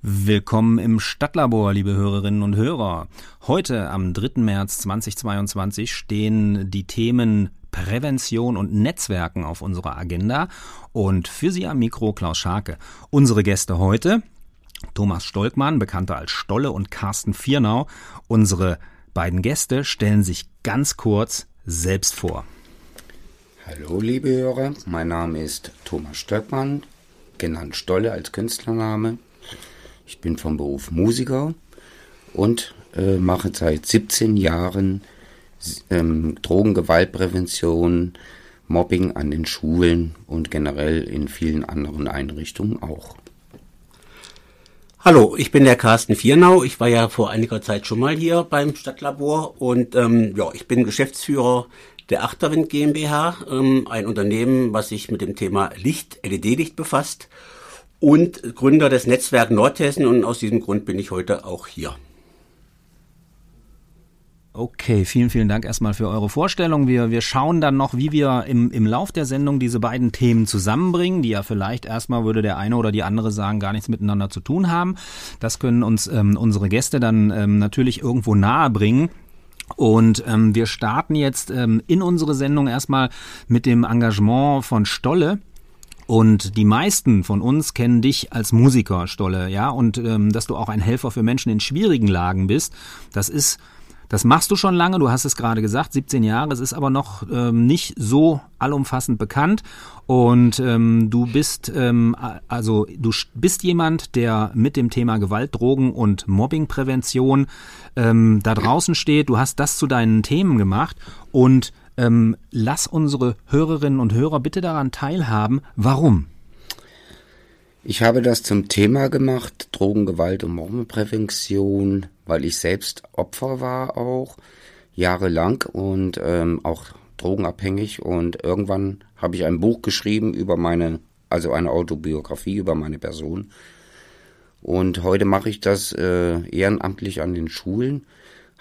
Willkommen im Stadtlabor, liebe Hörerinnen und Hörer. Heute am 3. März 2022 stehen die Themen Prävention und Netzwerken auf unserer Agenda und für Sie am Mikro Klaus Scharke. Unsere Gäste heute Thomas Stolkmann, bekannter als Stolle und Carsten Viernau. Unsere beiden Gäste stellen sich ganz kurz selbst vor. Hallo liebe Hörer, mein Name ist Thomas Stolkmann, genannt Stolle als Künstlername. Ich bin vom Beruf Musiker und äh, mache seit 17 Jahren ähm, Drogengewaltprävention, Mobbing an den Schulen und generell in vielen anderen Einrichtungen auch. Hallo, ich bin der Carsten Viernau. Ich war ja vor einiger Zeit schon mal hier beim Stadtlabor und ähm, ja, ich bin Geschäftsführer der Achterwind GmbH, ähm, ein Unternehmen, was sich mit dem Thema Licht, LED-Licht befasst und Gründer des Netzwerk Nordhessen und aus diesem Grund bin ich heute auch hier. Okay, vielen, vielen Dank erstmal für eure Vorstellung. Wir, wir schauen dann noch, wie wir im, im Lauf der Sendung diese beiden Themen zusammenbringen, die ja vielleicht erstmal, würde der eine oder die andere sagen, gar nichts miteinander zu tun haben. Das können uns ähm, unsere Gäste dann ähm, natürlich irgendwo nahe bringen. Und ähm, wir starten jetzt ähm, in unsere Sendung erstmal mit dem Engagement von Stolle. Und die meisten von uns kennen dich als Musiker, Stolle, ja, und ähm, dass du auch ein Helfer für Menschen in schwierigen Lagen bist. Das ist das machst du schon lange, du hast es gerade gesagt, 17 Jahre, es ist aber noch ähm, nicht so allumfassend bekannt und ähm, du bist ähm, also du bist jemand, der mit dem Thema Gewalt, Drogen und Mobbingprävention ähm, da draußen steht. Du hast das zu deinen Themen gemacht und ähm, lass unsere Hörerinnen und Hörer bitte daran teilhaben. Warum? Ich habe das zum Thema gemacht, Drogengewalt und Mobbingprävention, weil ich selbst Opfer war auch, jahrelang und ähm, auch drogenabhängig und irgendwann habe ich ein Buch geschrieben über meine, also eine Autobiografie über meine Person. Und heute mache ich das äh, ehrenamtlich an den Schulen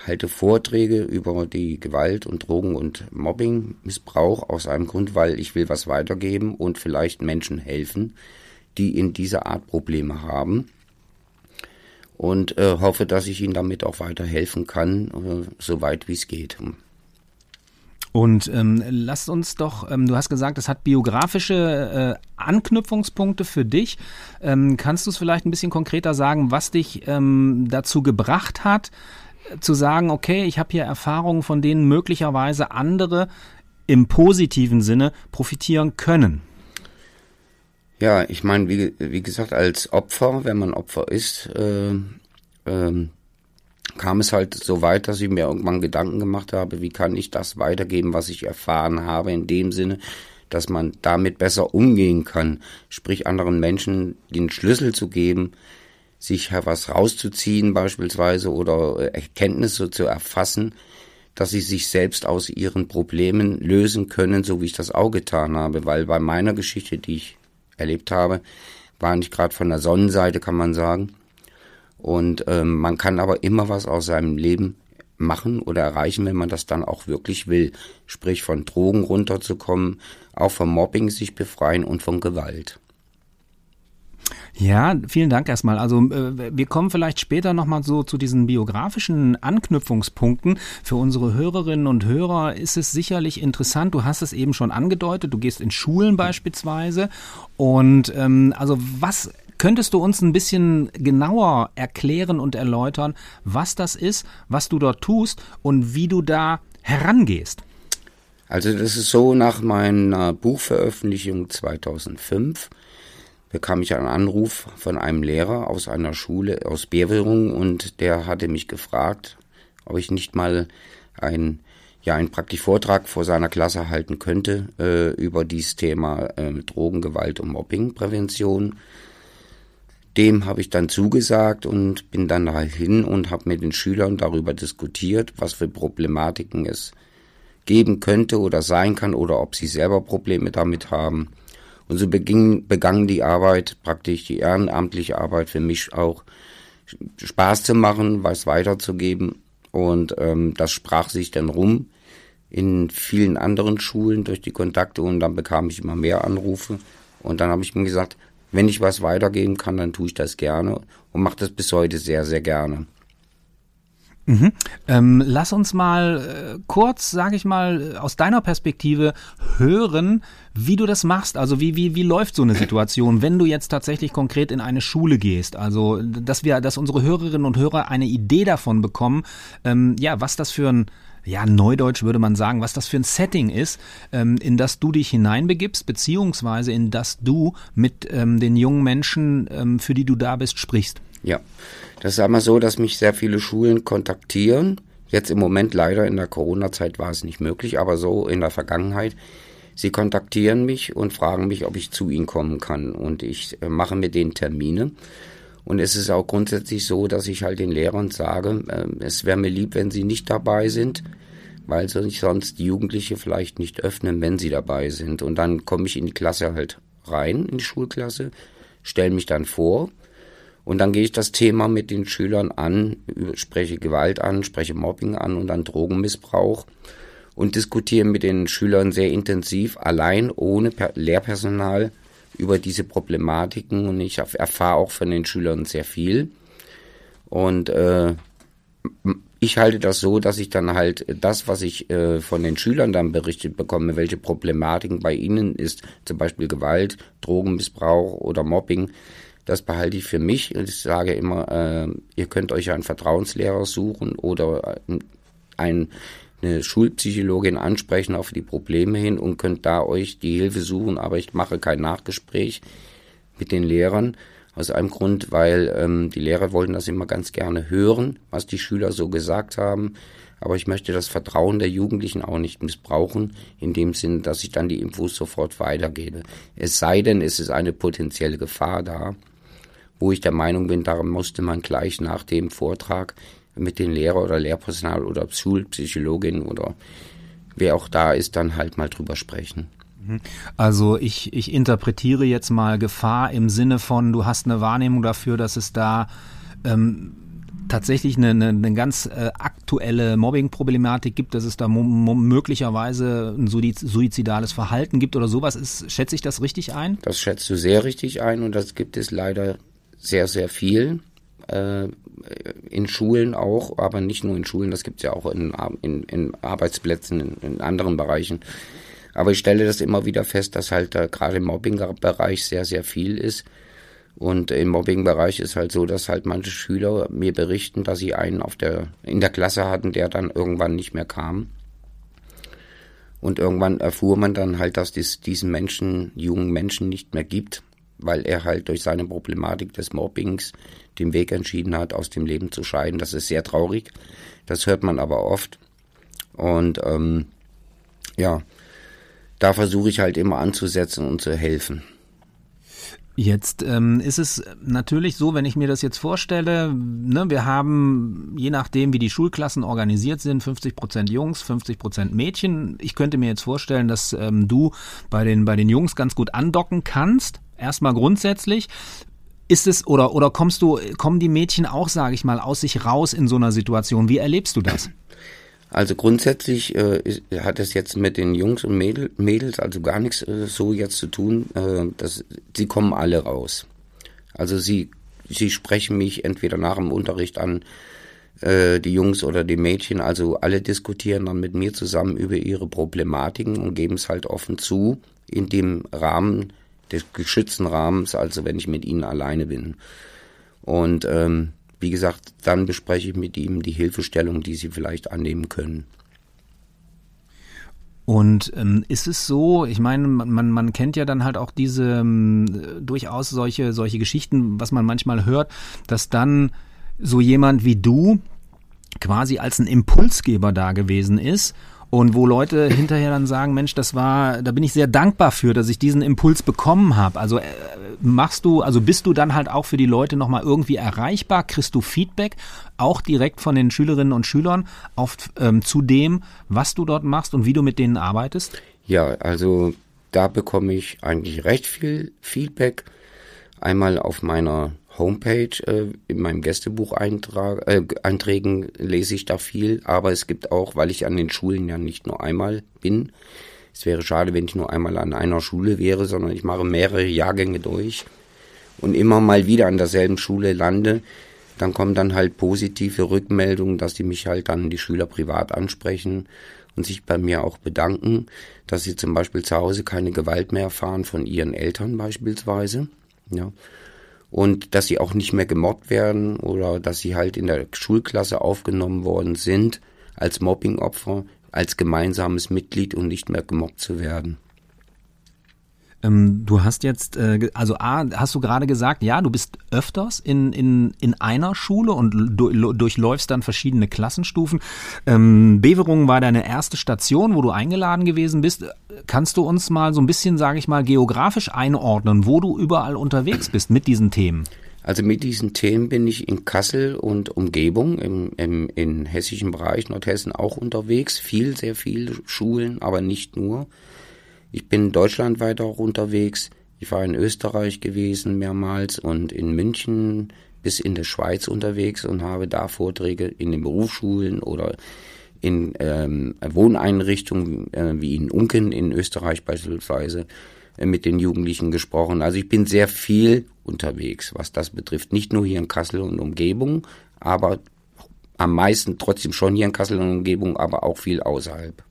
halte Vorträge über die Gewalt und Drogen und Mobbing, Missbrauch aus einem Grund, weil ich will was weitergeben und vielleicht Menschen helfen, die in dieser Art Probleme haben. Und äh, hoffe, dass ich ihnen damit auch weiterhelfen kann, äh, soweit wie es geht. Und ähm, lasst uns doch, ähm, du hast gesagt, es hat biografische äh, Anknüpfungspunkte für dich. Ähm, kannst du es vielleicht ein bisschen konkreter sagen, was dich ähm, dazu gebracht hat, zu sagen, okay, ich habe hier Erfahrungen, von denen möglicherweise andere im positiven Sinne profitieren können? Ja, ich meine, wie, wie gesagt, als Opfer, wenn man Opfer ist, äh, äh, kam es halt so weit, dass ich mir irgendwann Gedanken gemacht habe, wie kann ich das weitergeben, was ich erfahren habe, in dem Sinne, dass man damit besser umgehen kann, sprich anderen Menschen den Schlüssel zu geben, sich was rauszuziehen beispielsweise oder Erkenntnisse zu erfassen, dass sie sich selbst aus ihren Problemen lösen können, so wie ich das auch getan habe. Weil bei meiner Geschichte, die ich erlebt habe, war nicht gerade von der Sonnenseite, kann man sagen. Und ähm, man kann aber immer was aus seinem Leben machen oder erreichen, wenn man das dann auch wirklich will. Sprich von Drogen runterzukommen, auch vom Mobbing sich befreien und von Gewalt. Ja, vielen Dank erstmal. Also äh, wir kommen vielleicht später nochmal so zu diesen biografischen Anknüpfungspunkten. Für unsere Hörerinnen und Hörer ist es sicherlich interessant. Du hast es eben schon angedeutet. Du gehst in Schulen beispielsweise. Und ähm, also was Könntest du uns ein bisschen genauer erklären und erläutern, was das ist, was du dort tust und wie du da herangehst? Also das ist so nach meiner Buchveröffentlichung 2005 bekam ich einen Anruf von einem Lehrer aus einer Schule aus Beverung und der hatte mich gefragt, ob ich nicht mal ein ja einen praktisch Vortrag vor seiner Klasse halten könnte äh, über dieses Thema äh, Drogengewalt und Mobbingprävention. Dem habe ich dann zugesagt und bin dann dahin und habe mit den Schülern darüber diskutiert, was für Problematiken es geben könnte oder sein kann oder ob sie selber Probleme damit haben. Und so beging, begann die Arbeit, praktisch die ehrenamtliche Arbeit für mich auch Spaß zu machen, was weiterzugeben. Und ähm, das sprach sich dann rum in vielen anderen Schulen durch die Kontakte und dann bekam ich immer mehr Anrufe. Und dann habe ich mir gesagt, wenn ich was weitergeben kann, dann tue ich das gerne und mache das bis heute sehr, sehr gerne. Mhm. Ähm, lass uns mal äh, kurz, sage ich mal, aus deiner Perspektive hören, wie du das machst. Also wie, wie, wie läuft so eine Situation, wenn du jetzt tatsächlich konkret in eine Schule gehst? Also, dass wir, dass unsere Hörerinnen und Hörer eine Idee davon bekommen, ähm, ja, was das für ein ja, Neudeutsch würde man sagen, was das für ein Setting ist, ähm, in das du dich hineinbegibst, beziehungsweise in das du mit ähm, den jungen Menschen, ähm, für die du da bist, sprichst. Ja, das ist einmal so, dass mich sehr viele Schulen kontaktieren. Jetzt im Moment leider in der Corona-Zeit war es nicht möglich, aber so in der Vergangenheit. Sie kontaktieren mich und fragen mich, ob ich zu ihnen kommen kann. Und ich äh, mache mit denen Termine. Und es ist auch grundsätzlich so, dass ich halt den Lehrern sage, äh, es wäre mir lieb, wenn sie nicht dabei sind, weil sich sonst die Jugendliche vielleicht nicht öffnen, wenn sie dabei sind. Und dann komme ich in die Klasse halt rein, in die Schulklasse, stelle mich dann vor und dann gehe ich das Thema mit den Schülern an, spreche Gewalt an, spreche Mobbing an und dann Drogenmissbrauch und diskutiere mit den Schülern sehr intensiv, allein ohne Lehrpersonal über diese Problematiken und ich erfahre auch von den Schülern sehr viel. Und äh, ich halte das so, dass ich dann halt das, was ich äh, von den Schülern dann berichtet bekomme, welche Problematiken bei ihnen ist, zum Beispiel Gewalt, Drogenmissbrauch oder Mobbing, das behalte ich für mich. Ich sage immer, äh, ihr könnt euch einen Vertrauenslehrer suchen oder ein, eine Schulpsychologin ansprechen auf die Probleme hin und könnt da euch die Hilfe suchen. Aber ich mache kein Nachgespräch mit den Lehrern. Aus einem Grund, weil ähm, die Lehrer wollten das immer ganz gerne hören, was die Schüler so gesagt haben. Aber ich möchte das Vertrauen der Jugendlichen auch nicht missbrauchen, in dem Sinn, dass ich dann die Infos sofort weitergebe. Es sei denn, es ist eine potenzielle Gefahr da wo ich der Meinung bin, darum musste man gleich nach dem Vortrag mit den Lehrer oder Lehrpersonal oder Schulpsychologin oder wer auch da ist, dann halt mal drüber sprechen. Mhm. Also ich, ich interpretiere jetzt mal Gefahr im Sinne von, du hast eine Wahrnehmung dafür, dass es da ähm, tatsächlich eine, eine, eine ganz äh, aktuelle Mobbing-Problematik gibt, dass es da möglicherweise ein suizidales Verhalten gibt oder sowas ist, schätze ich das richtig ein? Das schätzt du sehr richtig ein und das gibt es leider sehr, sehr viel. Äh, in Schulen auch, aber nicht nur in Schulen, das gibt es ja auch in, in, in Arbeitsplätzen, in, in, anderen Bereichen. Aber ich stelle das immer wieder fest, dass halt da gerade im Mobbing-Bereich sehr, sehr viel ist. Und im Mobbing-Bereich ist halt so, dass halt manche Schüler mir berichten, dass sie einen auf der, in der Klasse hatten, der dann irgendwann nicht mehr kam. Und irgendwann erfuhr man dann halt, dass es diesen Menschen, jungen Menschen nicht mehr gibt weil er halt durch seine Problematik des Mobbings den Weg entschieden hat, aus dem Leben zu scheiden. Das ist sehr traurig. Das hört man aber oft. Und ähm, ja, da versuche ich halt immer anzusetzen und zu helfen. Jetzt ähm, ist es natürlich so, wenn ich mir das jetzt vorstelle, ne, wir haben, je nachdem, wie die Schulklassen organisiert sind, 50 Prozent Jungs, 50 Prozent Mädchen. Ich könnte mir jetzt vorstellen, dass ähm, du bei den, bei den Jungs ganz gut andocken kannst. Erstmal grundsätzlich. Ist es oder oder kommst du kommen die Mädchen auch, sage ich mal, aus sich raus in so einer Situation? Wie erlebst du das? Also grundsätzlich äh, hat es jetzt mit den Jungs und Mädel, Mädels also gar nichts äh, so jetzt zu tun. Äh, dass, sie kommen alle raus. Also sie sie sprechen mich entweder nach dem Unterricht an, äh, die Jungs oder die Mädchen, also alle diskutieren dann mit mir zusammen über ihre Problematiken und geben es halt offen zu in dem Rahmen, des geschützten Rahmens, also wenn ich mit ihnen alleine bin. Und ähm, wie gesagt, dann bespreche ich mit ihm die Hilfestellung, die sie vielleicht annehmen können. Und ähm, ist es so, ich meine, man, man kennt ja dann halt auch diese ähm, durchaus solche, solche Geschichten, was man manchmal hört, dass dann so jemand wie du quasi als ein Impulsgeber da gewesen ist und wo Leute hinterher dann sagen, Mensch, das war, da bin ich sehr dankbar für, dass ich diesen Impuls bekommen habe. Also äh, machst du, also bist du dann halt auch für die Leute nochmal irgendwie erreichbar? Kriegst du Feedback auch direkt von den Schülerinnen und Schülern auf, ähm, zu dem, was du dort machst und wie du mit denen arbeitest? Ja, also da bekomme ich eigentlich recht viel Feedback. Einmal auf meiner Homepage, äh, in meinem Gästebuch-Einträgen äh, lese ich da viel, aber es gibt auch, weil ich an den Schulen ja nicht nur einmal bin, es wäre schade, wenn ich nur einmal an einer Schule wäre, sondern ich mache mehrere Jahrgänge durch. und immer mal wieder an derselben Schule lande, dann kommen dann halt positive Rückmeldungen, dass die mich halt dann die Schüler privat ansprechen und sich bei mir auch bedanken, dass sie zum Beispiel zu Hause keine Gewalt mehr erfahren von ihren Eltern beispielsweise, ja. Und dass sie auch nicht mehr gemobbt werden oder dass sie halt in der Schulklasse aufgenommen worden sind als Mobbingopfer, als gemeinsames Mitglied und nicht mehr gemobbt zu werden. Ähm, du hast jetzt, äh, also A, hast du gerade gesagt, ja, du bist öfters in, in, in einer Schule und du, durchläufst dann verschiedene Klassenstufen. Ähm, Beverungen war deine erste Station, wo du eingeladen gewesen bist. Kannst du uns mal so ein bisschen, sage ich mal, geografisch einordnen, wo du überall unterwegs bist mit diesen Themen? Also mit diesen Themen bin ich in Kassel und Umgebung, im, im, im hessischen Bereich Nordhessen auch unterwegs. Viel, sehr viele Schulen, aber nicht nur. Ich bin deutschlandweit auch unterwegs. Ich war in Österreich gewesen mehrmals und in München bis in der Schweiz unterwegs und habe da Vorträge in den Berufsschulen oder in ähm, Wohneinrichtungen äh, wie in Unken in Österreich beispielsweise äh, mit den Jugendlichen gesprochen. Also ich bin sehr viel unterwegs, was das betrifft. Nicht nur hier in Kassel und Umgebung, aber am meisten trotzdem schon hier in Kassel und Umgebung, aber auch viel außerhalb.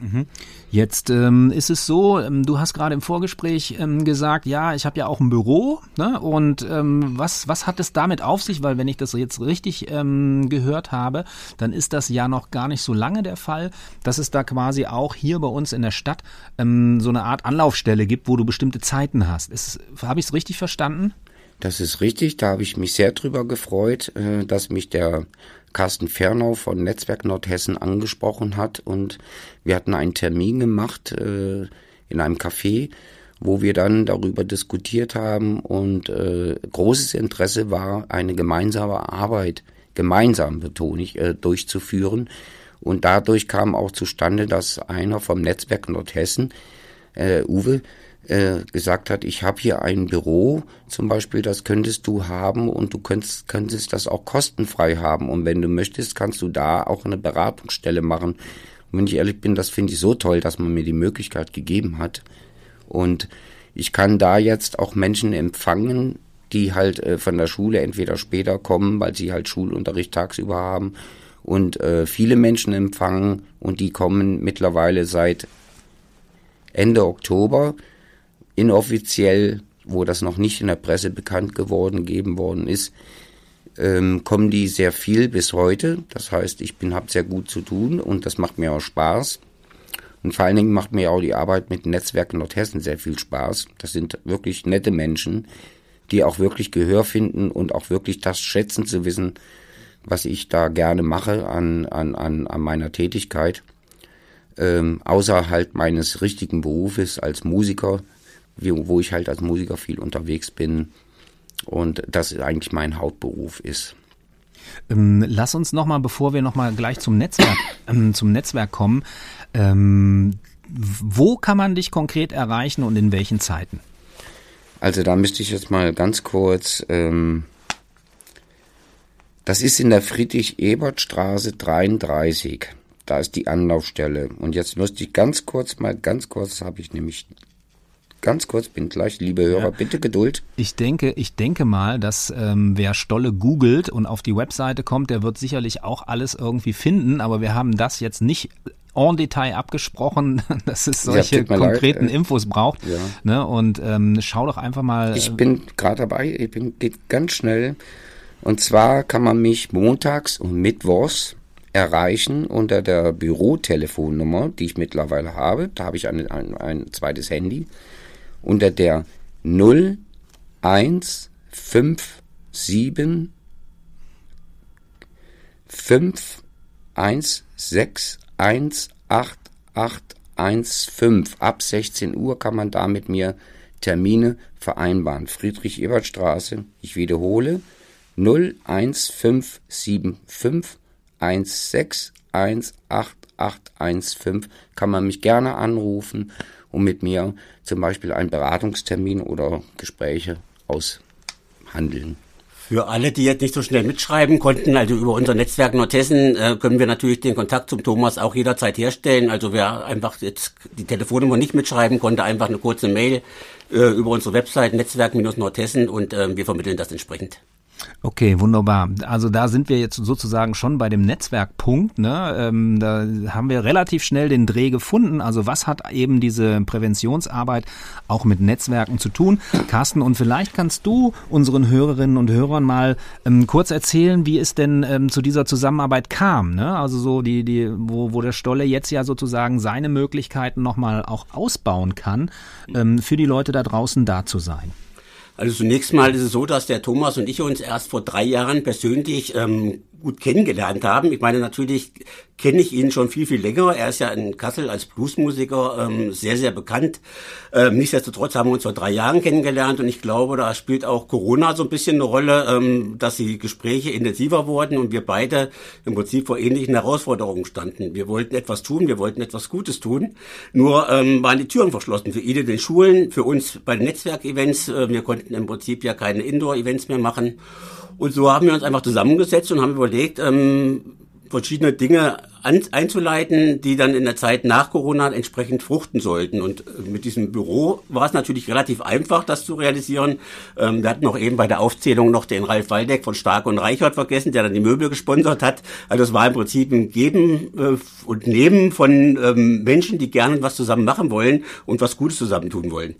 Mhm. Jetzt ähm, ist es so, ähm, du hast gerade im Vorgespräch ähm, gesagt, ja, ich habe ja auch ein Büro. Ne? Und ähm, was, was hat es damit auf sich? Weil wenn ich das jetzt richtig ähm, gehört habe, dann ist das ja noch gar nicht so lange der Fall, dass es da quasi auch hier bei uns in der Stadt ähm, so eine Art Anlaufstelle gibt, wo du bestimmte Zeiten hast. Habe ich es richtig verstanden? Das ist richtig, da habe ich mich sehr drüber gefreut, äh, dass mich der Carsten Fernau von Netzwerk Nordhessen angesprochen hat und wir hatten einen Termin gemacht äh, in einem Café, wo wir dann darüber diskutiert haben und äh, großes Interesse war, eine gemeinsame Arbeit, gemeinsam betone ich, äh, durchzuführen. Und dadurch kam auch zustande, dass einer vom Netzwerk Nordhessen, äh, Uwe, äh, gesagt hat, ich habe hier ein Büro, zum Beispiel, das könntest du haben und du könntest, könntest das auch kostenfrei haben. Und wenn du möchtest, kannst du da auch eine Beratungsstelle machen. Und wenn ich ehrlich bin, das finde ich so toll, dass man mir die Möglichkeit gegeben hat. Und ich kann da jetzt auch Menschen empfangen, die halt äh, von der Schule entweder später kommen, weil sie halt Schulunterricht tagsüber haben und äh, viele Menschen empfangen und die kommen mittlerweile seit Ende Oktober inoffiziell, wo das noch nicht in der Presse bekannt geworden, gegeben worden ist, ähm, kommen die sehr viel bis heute. Das heißt, ich bin habe sehr gut zu tun und das macht mir auch Spaß. Und vor allen Dingen macht mir auch die Arbeit mit Netzwerken Nordhessen sehr viel Spaß. Das sind wirklich nette Menschen, die auch wirklich Gehör finden und auch wirklich das schätzen zu wissen, was ich da gerne mache an, an, an, an meiner Tätigkeit. Ähm, außerhalb meines richtigen Berufes als Musiker wo ich halt als Musiker viel unterwegs bin und das eigentlich mein Hauptberuf ist. Ähm, lass uns nochmal, bevor wir nochmal gleich zum Netzwerk, ähm, zum Netzwerk kommen, ähm, wo kann man dich konkret erreichen und in welchen Zeiten? Also da müsste ich jetzt mal ganz kurz, ähm, das ist in der Friedrich-Ebert-Straße 33. Da ist die Anlaufstelle. Und jetzt müsste ich ganz kurz mal, ganz kurz habe ich nämlich ganz kurz, bin gleich, liebe Hörer, ja. bitte Geduld. Ich denke, ich denke mal, dass ähm, wer Stolle googelt und auf die Webseite kommt, der wird sicherlich auch alles irgendwie finden, aber wir haben das jetzt nicht en Detail abgesprochen, dass es solche ja, konkreten leid. Infos braucht. Ja. Ne? Und ähm, schau doch einfach mal. Ich bin gerade dabei, ich bin, geht ganz schnell. Und zwar kann man mich montags und mittwochs erreichen unter der Bürotelefonnummer, die ich mittlerweile habe. Da habe ich ein, ein, ein zweites Handy unter der 0157 516188815. Ab 16 Uhr kann man da mit mir Termine vereinbaren. Friedrich-Ebert-Straße, ich wiederhole, 01575 1618815 kann man mich gerne anrufen und mit mir zum Beispiel einen Beratungstermin oder Gespräche aushandeln. Für alle, die jetzt nicht so schnell mitschreiben konnten, also über unser Netzwerk Nordhessen, äh, können wir natürlich den Kontakt zum Thomas auch jederzeit herstellen. Also wer einfach jetzt die Telefonnummer nicht mitschreiben konnte, einfach eine kurze Mail äh, über unsere Website Netzwerk-Nordhessen und äh, wir vermitteln das entsprechend. Okay, wunderbar. Also da sind wir jetzt sozusagen schon bei dem Netzwerkpunkt. Ne? Ähm, da haben wir relativ schnell den Dreh gefunden. Also was hat eben diese Präventionsarbeit auch mit Netzwerken zu tun? Carsten, und vielleicht kannst du unseren Hörerinnen und Hörern mal ähm, kurz erzählen, wie es denn ähm, zu dieser Zusammenarbeit kam. Ne? Also so die, die, wo, wo der Stolle jetzt ja sozusagen seine Möglichkeiten nochmal auch ausbauen kann, ähm, für die Leute da draußen da zu sein. Also zunächst mal ist es so, dass der Thomas und ich uns erst vor drei Jahren persönlich ähm, gut kennengelernt haben. Ich meine, natürlich kenne ich ihn schon viel, viel länger. Er ist ja in Kassel als Bluesmusiker ähm, sehr, sehr bekannt. Ähm, nichtsdestotrotz haben wir uns vor drei Jahren kennengelernt und ich glaube, da spielt auch Corona so ein bisschen eine Rolle, ähm, dass die Gespräche intensiver wurden und wir beide im Prinzip vor ähnlichen Herausforderungen standen. Wir wollten etwas tun, wir wollten etwas Gutes tun, nur ähm, waren die Türen verschlossen für ihn in den Schulen, für uns bei den Netzwerkevents. Äh, wir konnten im Prinzip ja keine Indoor-Events mehr machen. Und so haben wir uns einfach zusammengesetzt und haben überlegt, ähm, verschiedene Dinge an, einzuleiten, die dann in der Zeit nach Corona entsprechend fruchten sollten. Und äh, mit diesem Büro war es natürlich relativ einfach, das zu realisieren. Ähm, wir hatten noch eben bei der Aufzählung noch den Ralf Waldeck von Stark und Reichert vergessen, der dann die Möbel gesponsert hat. Also es war im Prinzip ein Geben äh, und Nehmen von ähm, Menschen, die gerne was zusammen machen wollen und was Gutes zusammen tun wollen.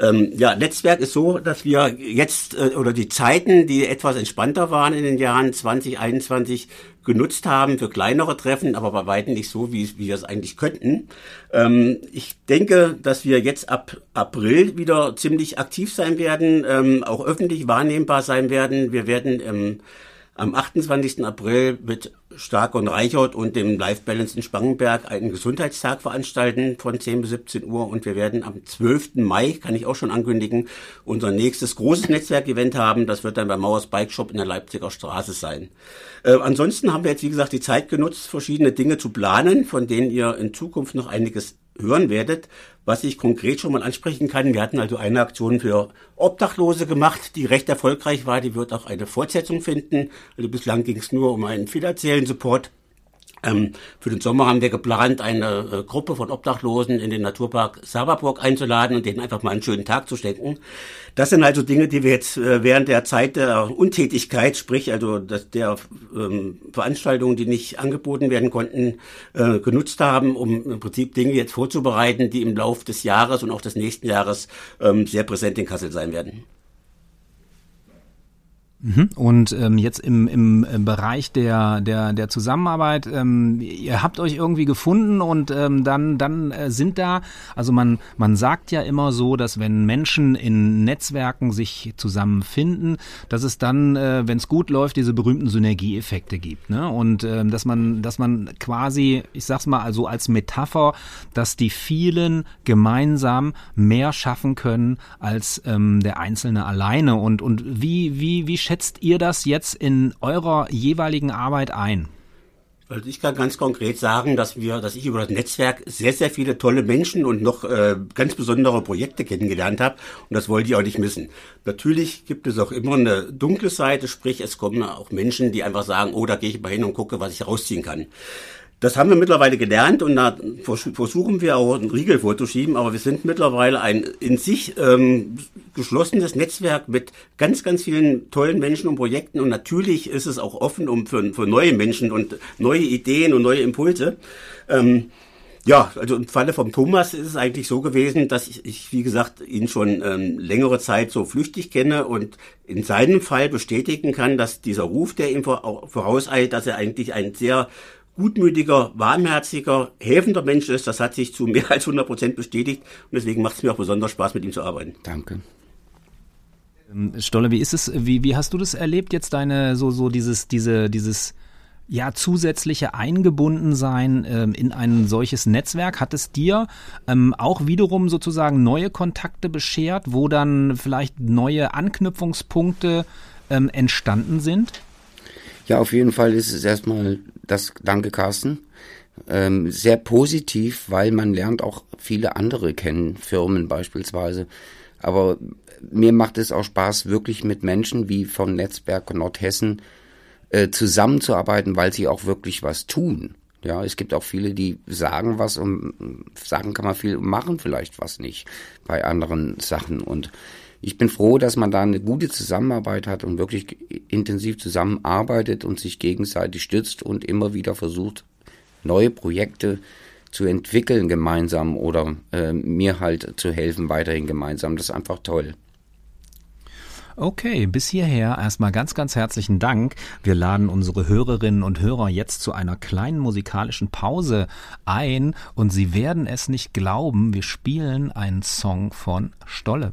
Ähm, ja, Netzwerk ist so, dass wir jetzt äh, oder die Zeiten, die etwas entspannter waren in den Jahren 2021, genutzt haben für kleinere Treffen, aber bei weitem nicht so, wie, wie wir es eigentlich könnten. Ähm, ich denke, dass wir jetzt ab April wieder ziemlich aktiv sein werden, ähm, auch öffentlich wahrnehmbar sein werden. Wir werden ähm, am 28. April mit Stark und Reichert und dem Life Balance in Spangenberg einen Gesundheitstag veranstalten von 10 bis 17 Uhr und wir werden am 12. Mai, kann ich auch schon ankündigen, unser nächstes großes Netzwerkevent haben. Das wird dann beim Mauers Bike Shop in der Leipziger Straße sein. Äh, ansonsten haben wir jetzt, wie gesagt, die Zeit genutzt, verschiedene Dinge zu planen, von denen ihr in Zukunft noch einiges hören werdet. Was ich konkret schon mal ansprechen kann, wir hatten also eine Aktion für Obdachlose gemacht, die recht erfolgreich war. Die wird auch eine Fortsetzung finden. Also bislang ging es nur um einen finanziellen Support. Ähm, für den Sommer haben wir geplant, eine äh, Gruppe von Obdachlosen in den Naturpark Saberburg einzuladen und denen einfach mal einen schönen Tag zu schenken. Das sind also Dinge, die wir jetzt äh, während der Zeit der Untätigkeit, sprich also das, der ähm, Veranstaltungen, die nicht angeboten werden konnten, äh, genutzt haben, um im Prinzip Dinge jetzt vorzubereiten, die im Laufe des Jahres und auch des nächsten Jahres ähm, sehr präsent in Kassel sein werden. Mhm. Und ähm, jetzt im, im, im Bereich der, der, der Zusammenarbeit, ähm, ihr habt euch irgendwie gefunden und ähm, dann, dann äh, sind da, also man, man sagt ja immer so, dass wenn Menschen in Netzwerken sich zusammenfinden, dass es dann, äh, wenn es gut läuft, diese berühmten Synergieeffekte gibt. Ne? Und ähm, dass man, dass man quasi, ich sag's mal also als Metapher, dass die vielen gemeinsam mehr schaffen können als ähm, der Einzelne alleine. Und, und wie, wie, wie schätzt ihr das jetzt in eurer jeweiligen Arbeit ein? Also ich kann ganz konkret sagen, dass wir, dass ich über das Netzwerk sehr, sehr viele tolle Menschen und noch äh, ganz besondere Projekte kennengelernt habe und das wollte ich auch nicht missen. Natürlich gibt es auch immer eine dunkle Seite, sprich es kommen auch Menschen, die einfach sagen, oh, da gehe ich mal hin und gucke, was ich rausziehen kann. Das haben wir mittlerweile gelernt und da versuchen wir auch einen Riegel vorzuschieben, aber wir sind mittlerweile ein in sich ähm, geschlossenes Netzwerk mit ganz, ganz vielen tollen Menschen und Projekten und natürlich ist es auch offen um für, für neue Menschen und neue Ideen und neue Impulse. Ähm, ja, also im Falle vom Thomas ist es eigentlich so gewesen, dass ich, ich wie gesagt, ihn schon ähm, längere Zeit so flüchtig kenne und in seinem Fall bestätigen kann, dass dieser Ruf, der ihm vorauseilt, dass er eigentlich ein sehr gutmütiger, warmherziger, helfender Mensch ist. Das hat sich zu mehr als 100 Prozent bestätigt und deswegen macht es mir auch besonders Spaß, mit ihm zu arbeiten. Danke. Ähm, Stolle, wie ist es, wie, wie hast du das erlebt jetzt deine, so, so dieses, diese, dieses, ja, zusätzliche Eingebundensein ähm, in ein solches Netzwerk? Hat es dir ähm, auch wiederum sozusagen neue Kontakte beschert, wo dann vielleicht neue Anknüpfungspunkte ähm, entstanden sind? Ja, auf jeden Fall ist es erstmal das, danke Carsten, ähm, sehr positiv, weil man lernt auch viele andere kennen, Firmen beispielsweise. Aber mir macht es auch Spaß, wirklich mit Menschen wie vom Netzwerk Nordhessen äh, zusammenzuarbeiten, weil sie auch wirklich was tun. Ja, es gibt auch viele, die sagen was und sagen kann man viel und machen vielleicht was nicht bei anderen Sachen. Und ich bin froh, dass man da eine gute Zusammenarbeit hat und wirklich intensiv zusammenarbeitet und sich gegenseitig stützt und immer wieder versucht, neue Projekte zu entwickeln gemeinsam oder äh, mir halt zu helfen weiterhin gemeinsam. Das ist einfach toll. Okay, bis hierher erstmal ganz, ganz herzlichen Dank. Wir laden unsere Hörerinnen und Hörer jetzt zu einer kleinen musikalischen Pause ein und sie werden es nicht glauben, wir spielen einen Song von Stolle.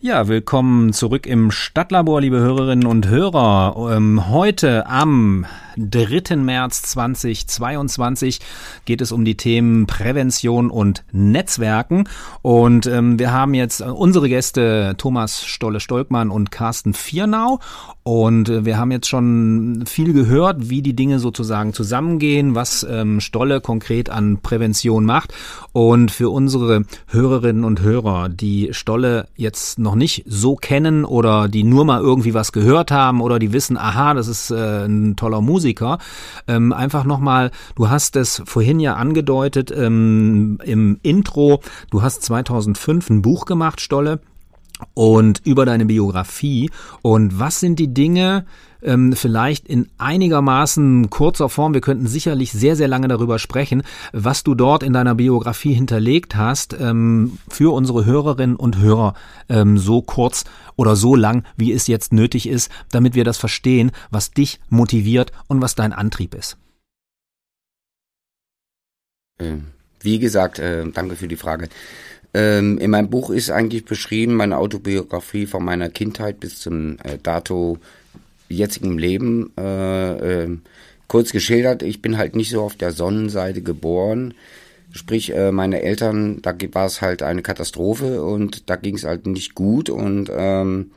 Ja, willkommen zurück im Stadtlabor, liebe Hörerinnen und Hörer. Ähm, heute am 3. März 2022 geht es um die Themen Prävention und Netzwerken. Und ähm, wir haben jetzt unsere Gäste Thomas Stolle-Stolkmann und Carsten Viernau. Und äh, wir haben jetzt schon viel gehört, wie die Dinge sozusagen zusammengehen, was ähm, Stolle konkret an Prävention macht. Und für unsere Hörerinnen und Hörer, die Stolle jetzt noch nicht so kennen oder die nur mal irgendwie was gehört haben oder die wissen, aha, das ist äh, ein toller Musiker, ähm, einfach nochmal, du hast es vorhin ja angedeutet ähm, im Intro, du hast 2005 ein Buch gemacht, Stolle und über deine Biografie. Und was sind die Dinge, ähm, vielleicht in einigermaßen kurzer Form, wir könnten sicherlich sehr, sehr lange darüber sprechen, was du dort in deiner Biografie hinterlegt hast, ähm, für unsere Hörerinnen und Hörer ähm, so kurz oder so lang, wie es jetzt nötig ist, damit wir das verstehen, was dich motiviert und was dein Antrieb ist. Ähm, wie gesagt, äh, danke für die Frage. Ähm, in meinem Buch ist eigentlich beschrieben meine Autobiografie von meiner Kindheit bis zum äh, dato jetzigen Leben äh, äh, kurz geschildert. Ich bin halt nicht so auf der Sonnenseite geboren. Sprich, äh, meine Eltern, da war es halt eine Katastrophe und da ging es halt nicht gut und ähm,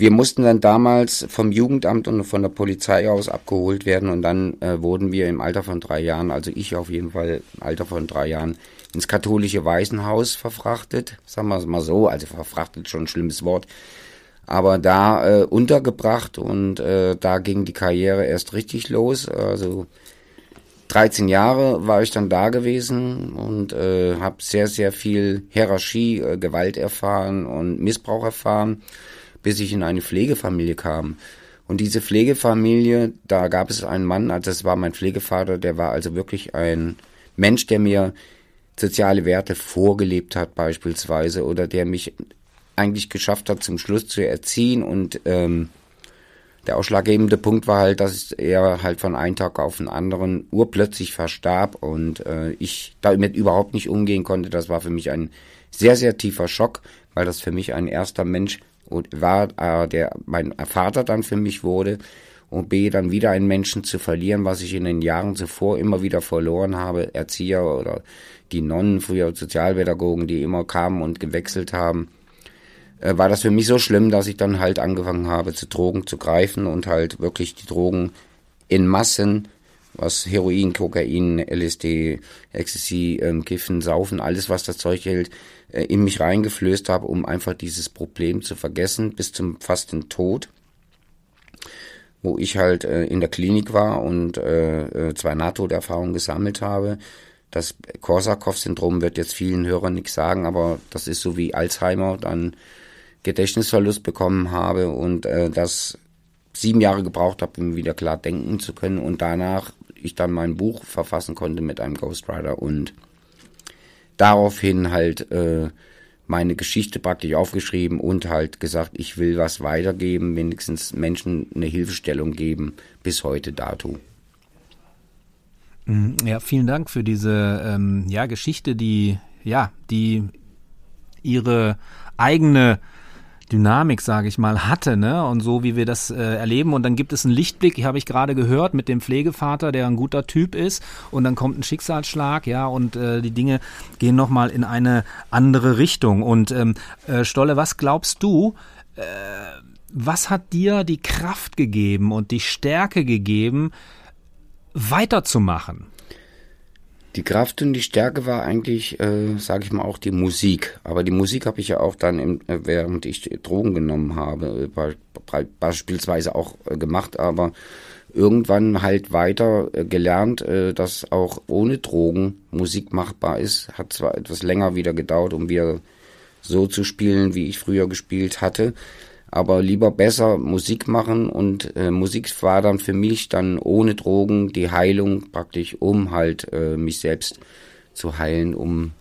wir mussten dann damals vom Jugendamt und von der Polizei aus abgeholt werden und dann äh, wurden wir im Alter von drei Jahren, also ich auf jeden Fall im Alter von drei Jahren, ins katholische Waisenhaus verfrachtet. Sagen wir es mal so, also verfrachtet schon ein schlimmes Wort. Aber da äh, untergebracht und äh, da ging die Karriere erst richtig los. Also 13 Jahre war ich dann da gewesen und äh, habe sehr, sehr viel Hierarchie, äh, Gewalt erfahren und Missbrauch erfahren, bis ich in eine Pflegefamilie kam. Und diese Pflegefamilie, da gab es einen Mann, also das war mein Pflegevater, der war also wirklich ein Mensch, der mir soziale Werte vorgelebt hat beispielsweise oder der mich eigentlich geschafft hat, zum Schluss zu erziehen. Und ähm, der ausschlaggebende Punkt war halt, dass er halt von einem Tag auf den anderen urplötzlich verstarb und äh, ich damit überhaupt nicht umgehen konnte. Das war für mich ein sehr, sehr tiefer Schock, weil das für mich ein erster Mensch war, äh, der mein Vater dann für mich wurde und B, dann wieder einen Menschen zu verlieren, was ich in den Jahren zuvor immer wieder verloren habe, Erzieher oder die Nonnen, früher Sozialpädagogen, die immer kamen und gewechselt haben, äh, war das für mich so schlimm, dass ich dann halt angefangen habe, zu Drogen zu greifen und halt wirklich die Drogen in Massen, was Heroin, Kokain, LSD, Ecstasy, ähm, Kiffen, Saufen, alles was das Zeug hält, äh, in mich reingeflößt habe, um einfach dieses Problem zu vergessen, bis zum fast den Tod wo ich halt äh, in der Klinik war und äh, äh zwei Nahtoderfahrungen gesammelt habe. Das Korsakow-Syndrom wird jetzt vielen Hörern nichts sagen, aber das ist so wie Alzheimer, dann Gedächtnisverlust bekommen habe und äh, das sieben Jahre gebraucht habe, um wieder klar denken zu können und danach ich dann mein Buch verfassen konnte mit einem Ghostwriter und daraufhin halt äh, meine Geschichte praktisch aufgeschrieben und halt gesagt, ich will was weitergeben, wenigstens Menschen eine Hilfestellung geben bis heute dato. Mhm. Ja, vielen Dank für diese ähm, ja, Geschichte, die, ja, die ihre eigene Dynamik, sage ich mal, hatte, ne? Und so wie wir das äh, erleben. Und dann gibt es einen Lichtblick, habe ich gerade gehört, mit dem Pflegevater, der ein guter Typ ist. Und dann kommt ein Schicksalsschlag, ja, und äh, die Dinge gehen nochmal in eine andere Richtung. Und ähm, äh, Stolle, was glaubst du? Äh, was hat dir die Kraft gegeben und die Stärke gegeben, weiterzumachen? Die Kraft und die Stärke war eigentlich, äh, sage ich mal, auch die Musik. Aber die Musik habe ich ja auch dann, im, äh, während ich Drogen genommen habe, äh, beispielsweise auch äh, gemacht. Aber irgendwann halt weiter gelernt, dass auch ohne Drogen Musik machbar ist. Hat zwar etwas länger wieder gedauert, um wieder so zu spielen, wie ich früher gespielt hatte aber lieber besser Musik machen und äh, Musik war dann für mich dann ohne Drogen die Heilung praktisch, um halt äh, mich selbst zu heilen, um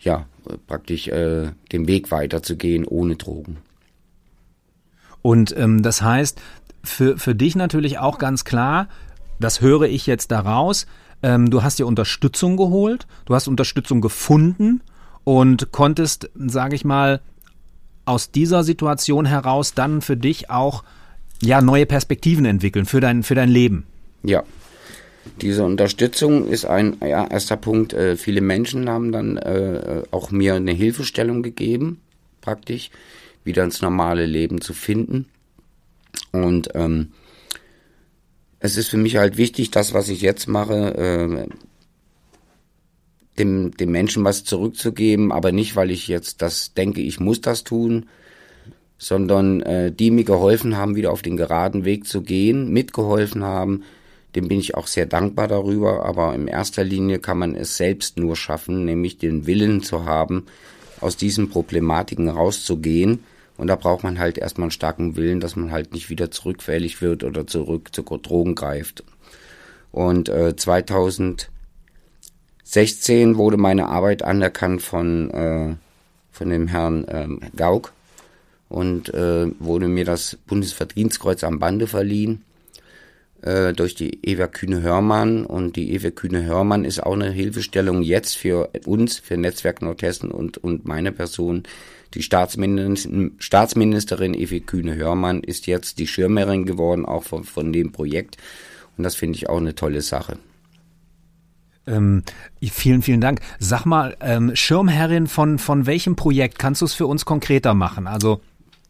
ja praktisch äh, den Weg weiterzugehen ohne Drogen. Und ähm, das heißt, für, für dich natürlich auch ganz klar, das höre ich jetzt daraus, ähm, du hast dir Unterstützung geholt, du hast Unterstützung gefunden und konntest, sage ich mal, aus dieser Situation heraus dann für dich auch ja neue Perspektiven entwickeln für dein für dein Leben. Ja. Diese Unterstützung ist ein ja, erster Punkt. Äh, viele Menschen haben dann äh, auch mir eine Hilfestellung gegeben, praktisch, wieder ins normale Leben zu finden. Und ähm, es ist für mich halt wichtig, das, was ich jetzt mache, äh, dem, dem Menschen was zurückzugeben, aber nicht, weil ich jetzt das denke, ich muss das tun, sondern äh, die mir geholfen haben, wieder auf den geraden Weg zu gehen, mitgeholfen haben, dem bin ich auch sehr dankbar darüber, aber in erster Linie kann man es selbst nur schaffen, nämlich den Willen zu haben, aus diesen Problematiken rauszugehen. Und da braucht man halt erstmal einen starken Willen, dass man halt nicht wieder zurückfällig wird oder zurück zu Drogen greift. Und äh, 2000 16 wurde meine Arbeit anerkannt von, äh, von dem Herrn ähm, Gauck und äh, wurde mir das Bundesverdienstkreuz am Bande verliehen äh, durch die Eva Kühne-Hörmann. Und die Eva Kühne-Hörmann ist auch eine Hilfestellung jetzt für uns, für Netzwerk Nordhessen und, und meine Person. Die Staatsministerin, Staatsministerin Eva Kühne-Hörmann ist jetzt die Schirmerin geworden, auch von, von dem Projekt. Und das finde ich auch eine tolle Sache. Ähm, vielen, vielen Dank. Sag mal, ähm, Schirmherrin von, von welchem Projekt? Kannst du es für uns konkreter machen? Also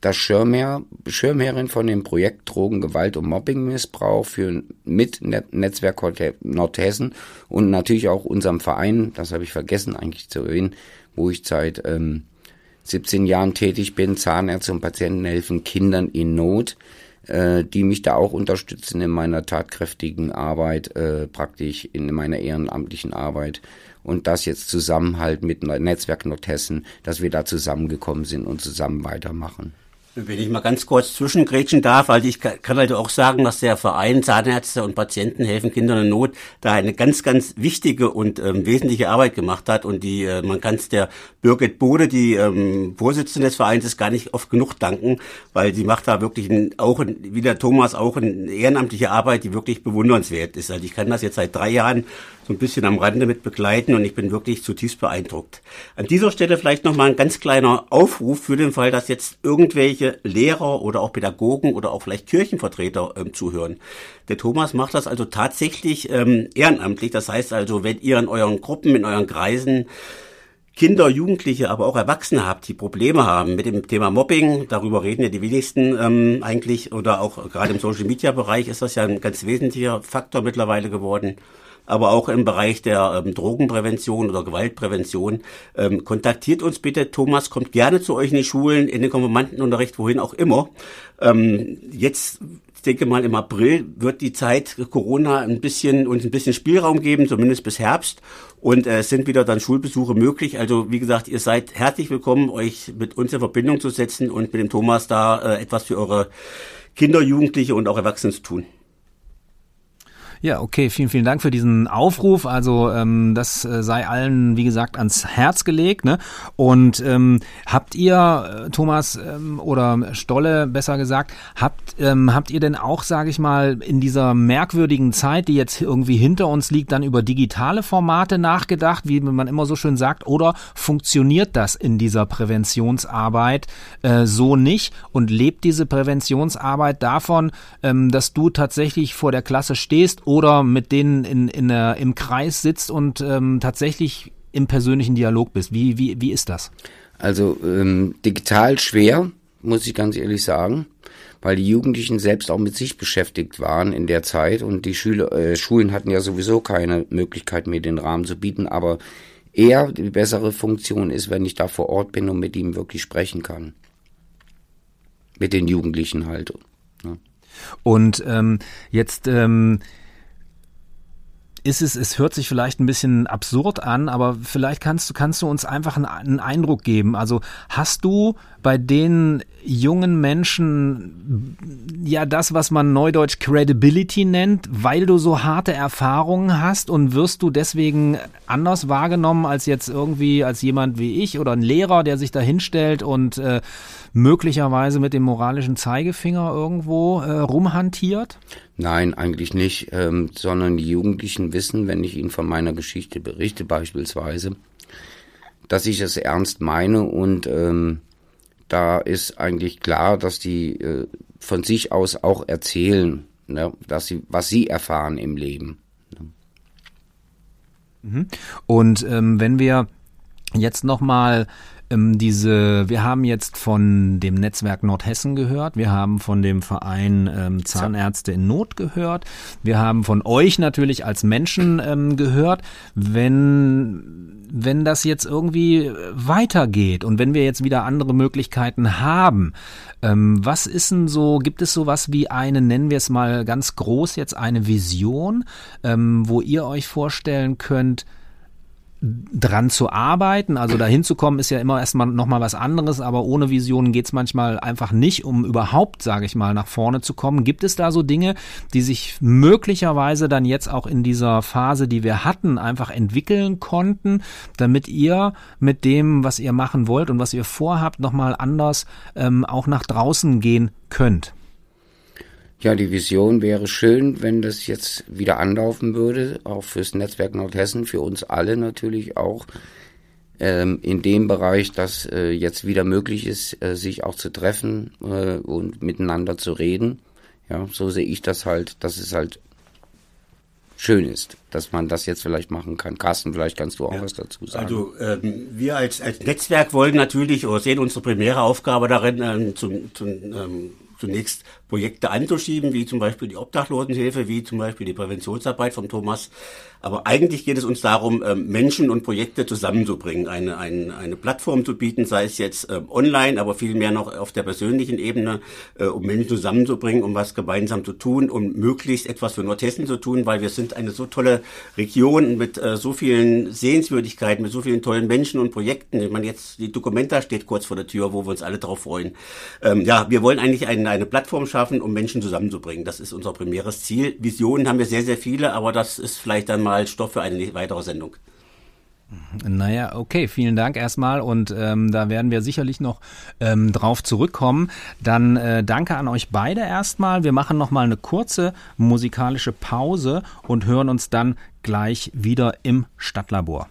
das Schirmherr, Schirmherrin von dem Projekt Drogen, Gewalt und Mobbingmissbrauch für mit Netzwerk Nordhessen und natürlich auch unserem Verein, das habe ich vergessen eigentlich zu erwähnen, wo ich seit ähm, 17 Jahren tätig bin, Zahnärzte und Patienten helfen Kindern in Not äh, die mich da auch unterstützen in meiner tatkräftigen Arbeit, äh, praktisch in meiner ehrenamtlichen Arbeit. Und das jetzt zusammen halt mit Netzwerk Nordhessen, dass wir da zusammengekommen sind und zusammen weitermachen. Wenn ich mal ganz kurz zwischengrätschen darf, also ich kann halt auch sagen, dass der Verein Zahnärzte und Patienten helfen Kindern in Not da eine ganz, ganz wichtige und ähm, wesentliche Arbeit gemacht hat und die, äh, man kann es der Birgit Bode, die ähm, Vorsitzende des Vereins ist, gar nicht oft genug danken, weil sie macht da wirklich ein, auch, wie der Thomas, auch eine ehrenamtliche Arbeit, die wirklich bewundernswert ist. Also ich kann das jetzt seit drei Jahren so ein bisschen am Rande mit begleiten und ich bin wirklich zutiefst beeindruckt. An dieser Stelle vielleicht nochmal ein ganz kleiner Aufruf für den Fall, dass jetzt irgendwelche Lehrer oder auch Pädagogen oder auch vielleicht Kirchenvertreter ähm, zuhören. Der Thomas macht das also tatsächlich ähm, ehrenamtlich. Das heißt also, wenn ihr in euren Gruppen, in euren Kreisen Kinder, Jugendliche, aber auch Erwachsene habt, die Probleme haben mit dem Thema Mobbing, darüber reden ja die wenigsten ähm, eigentlich, oder auch gerade im Social-Media-Bereich ist das ja ein ganz wesentlicher Faktor mittlerweile geworden aber auch im Bereich der ähm, Drogenprävention oder Gewaltprävention. Ähm, kontaktiert uns bitte. Thomas kommt gerne zu euch in die Schulen, in den Konfirmandenunterricht, wohin auch immer. Ähm, jetzt ich denke mal, im April wird die Zeit Corona ein bisschen uns ein bisschen Spielraum geben, zumindest bis Herbst. Und es äh, sind wieder dann Schulbesuche möglich. Also wie gesagt, ihr seid herzlich willkommen, euch mit uns in Verbindung zu setzen und mit dem Thomas da äh, etwas für eure Kinder, Jugendliche und auch Erwachsene zu tun. Ja, okay, vielen, vielen Dank für diesen Aufruf. Also ähm, das äh, sei allen, wie gesagt, ans Herz gelegt. Ne? Und ähm, habt ihr, äh, Thomas ähm, oder Stolle besser gesagt, habt, ähm, habt ihr denn auch, sage ich mal, in dieser merkwürdigen Zeit, die jetzt irgendwie hinter uns liegt, dann über digitale Formate nachgedacht, wie man immer so schön sagt, oder funktioniert das in dieser Präventionsarbeit äh, so nicht und lebt diese Präventionsarbeit davon, ähm, dass du tatsächlich vor der Klasse stehst oder mit denen in, in der, im Kreis sitzt und ähm, tatsächlich im persönlichen Dialog bist. Wie, wie, wie ist das? Also ähm, digital schwer, muss ich ganz ehrlich sagen, weil die Jugendlichen selbst auch mit sich beschäftigt waren in der Zeit und die Schüler, äh, Schulen hatten ja sowieso keine Möglichkeit, mir den Rahmen zu bieten, aber eher die bessere Funktion ist, wenn ich da vor Ort bin und mit ihm wirklich sprechen kann. Mit den Jugendlichen halt. Ja. Und ähm, jetzt ähm, ist es, es hört sich vielleicht ein bisschen absurd an, aber vielleicht kannst du, kannst du uns einfach einen, Eindruck geben. Also hast du bei den jungen Menschen ja das, was man neudeutsch Credibility nennt, weil du so harte Erfahrungen hast und wirst du deswegen anders wahrgenommen als jetzt irgendwie als jemand wie ich oder ein Lehrer, der sich da hinstellt und äh, möglicherweise mit dem moralischen Zeigefinger irgendwo äh, rumhantiert? Nein, eigentlich nicht, ähm, sondern die Jugendlichen wissen, wenn ich ihnen von meiner Geschichte berichte beispielsweise, dass ich es ernst meine und ähm, da ist eigentlich klar, dass die äh, von sich aus auch erzählen, ne, dass sie, was sie erfahren im Leben. Mhm. Und ähm, wenn wir jetzt nochmal ähm, diese, wir haben jetzt von dem Netzwerk Nordhessen gehört, wir haben von dem Verein ähm, Zahnärzte in Not gehört, wir haben von euch natürlich als Menschen ähm, gehört, wenn wenn das jetzt irgendwie weitergeht und wenn wir jetzt wieder andere Möglichkeiten haben, ähm, was ist denn so, gibt es sowas wie eine, nennen wir es mal ganz groß jetzt, eine Vision, ähm, wo ihr euch vorstellen könnt, dran zu arbeiten. Also dahin zu kommen ist ja immer erstmal nochmal was anderes, aber ohne Visionen geht's manchmal einfach nicht, um überhaupt, sage ich mal, nach vorne zu kommen. Gibt es da so Dinge, die sich möglicherweise dann jetzt auch in dieser Phase, die wir hatten, einfach entwickeln konnten, damit ihr mit dem, was ihr machen wollt und was ihr vorhabt, nochmal anders ähm, auch nach draußen gehen könnt? Ja, die Vision wäre schön, wenn das jetzt wieder anlaufen würde, auch fürs Netzwerk Nordhessen, für uns alle natürlich auch, ähm, in dem Bereich, dass äh, jetzt wieder möglich ist, äh, sich auch zu treffen äh, und miteinander zu reden. Ja, so sehe ich das halt, dass es halt schön ist, dass man das jetzt vielleicht machen kann. Carsten, vielleicht kannst du auch ja. was dazu sagen. Also ähm, wir als, als Netzwerk wollen natürlich oder sehen unsere primäre Aufgabe darin, ähm, zum, zum ähm, zunächst Projekte anzuschieben, wie zum Beispiel die Obdachlosenhilfe, wie zum Beispiel die Präventionsarbeit von Thomas. Aber eigentlich geht es uns darum, ähm, Menschen und Projekte zusammenzubringen, eine, eine, eine Plattform zu bieten, sei es jetzt ähm, online, aber vielmehr noch auf der persönlichen Ebene, äh, um Menschen zusammenzubringen, um was gemeinsam zu tun, um möglichst etwas für Nordhessen zu tun, weil wir sind eine so tolle Region mit äh, so vielen Sehenswürdigkeiten, mit so vielen tollen Menschen und Projekten. Ich meine, jetzt die Dokumenta steht kurz vor der Tür, wo wir uns alle drauf freuen. Ähm, ja, wir wollen eigentlich eine, eine Plattform schaffen, schaffen, um Menschen zusammenzubringen. Das ist unser primäres Ziel. Visionen haben wir sehr, sehr viele, aber das ist vielleicht dann mal Stoff für eine weitere Sendung. Naja, okay, vielen Dank erstmal und ähm, da werden wir sicherlich noch ähm, drauf zurückkommen. Dann äh, danke an euch beide erstmal. Wir machen nochmal eine kurze musikalische Pause und hören uns dann gleich wieder im Stadtlabor.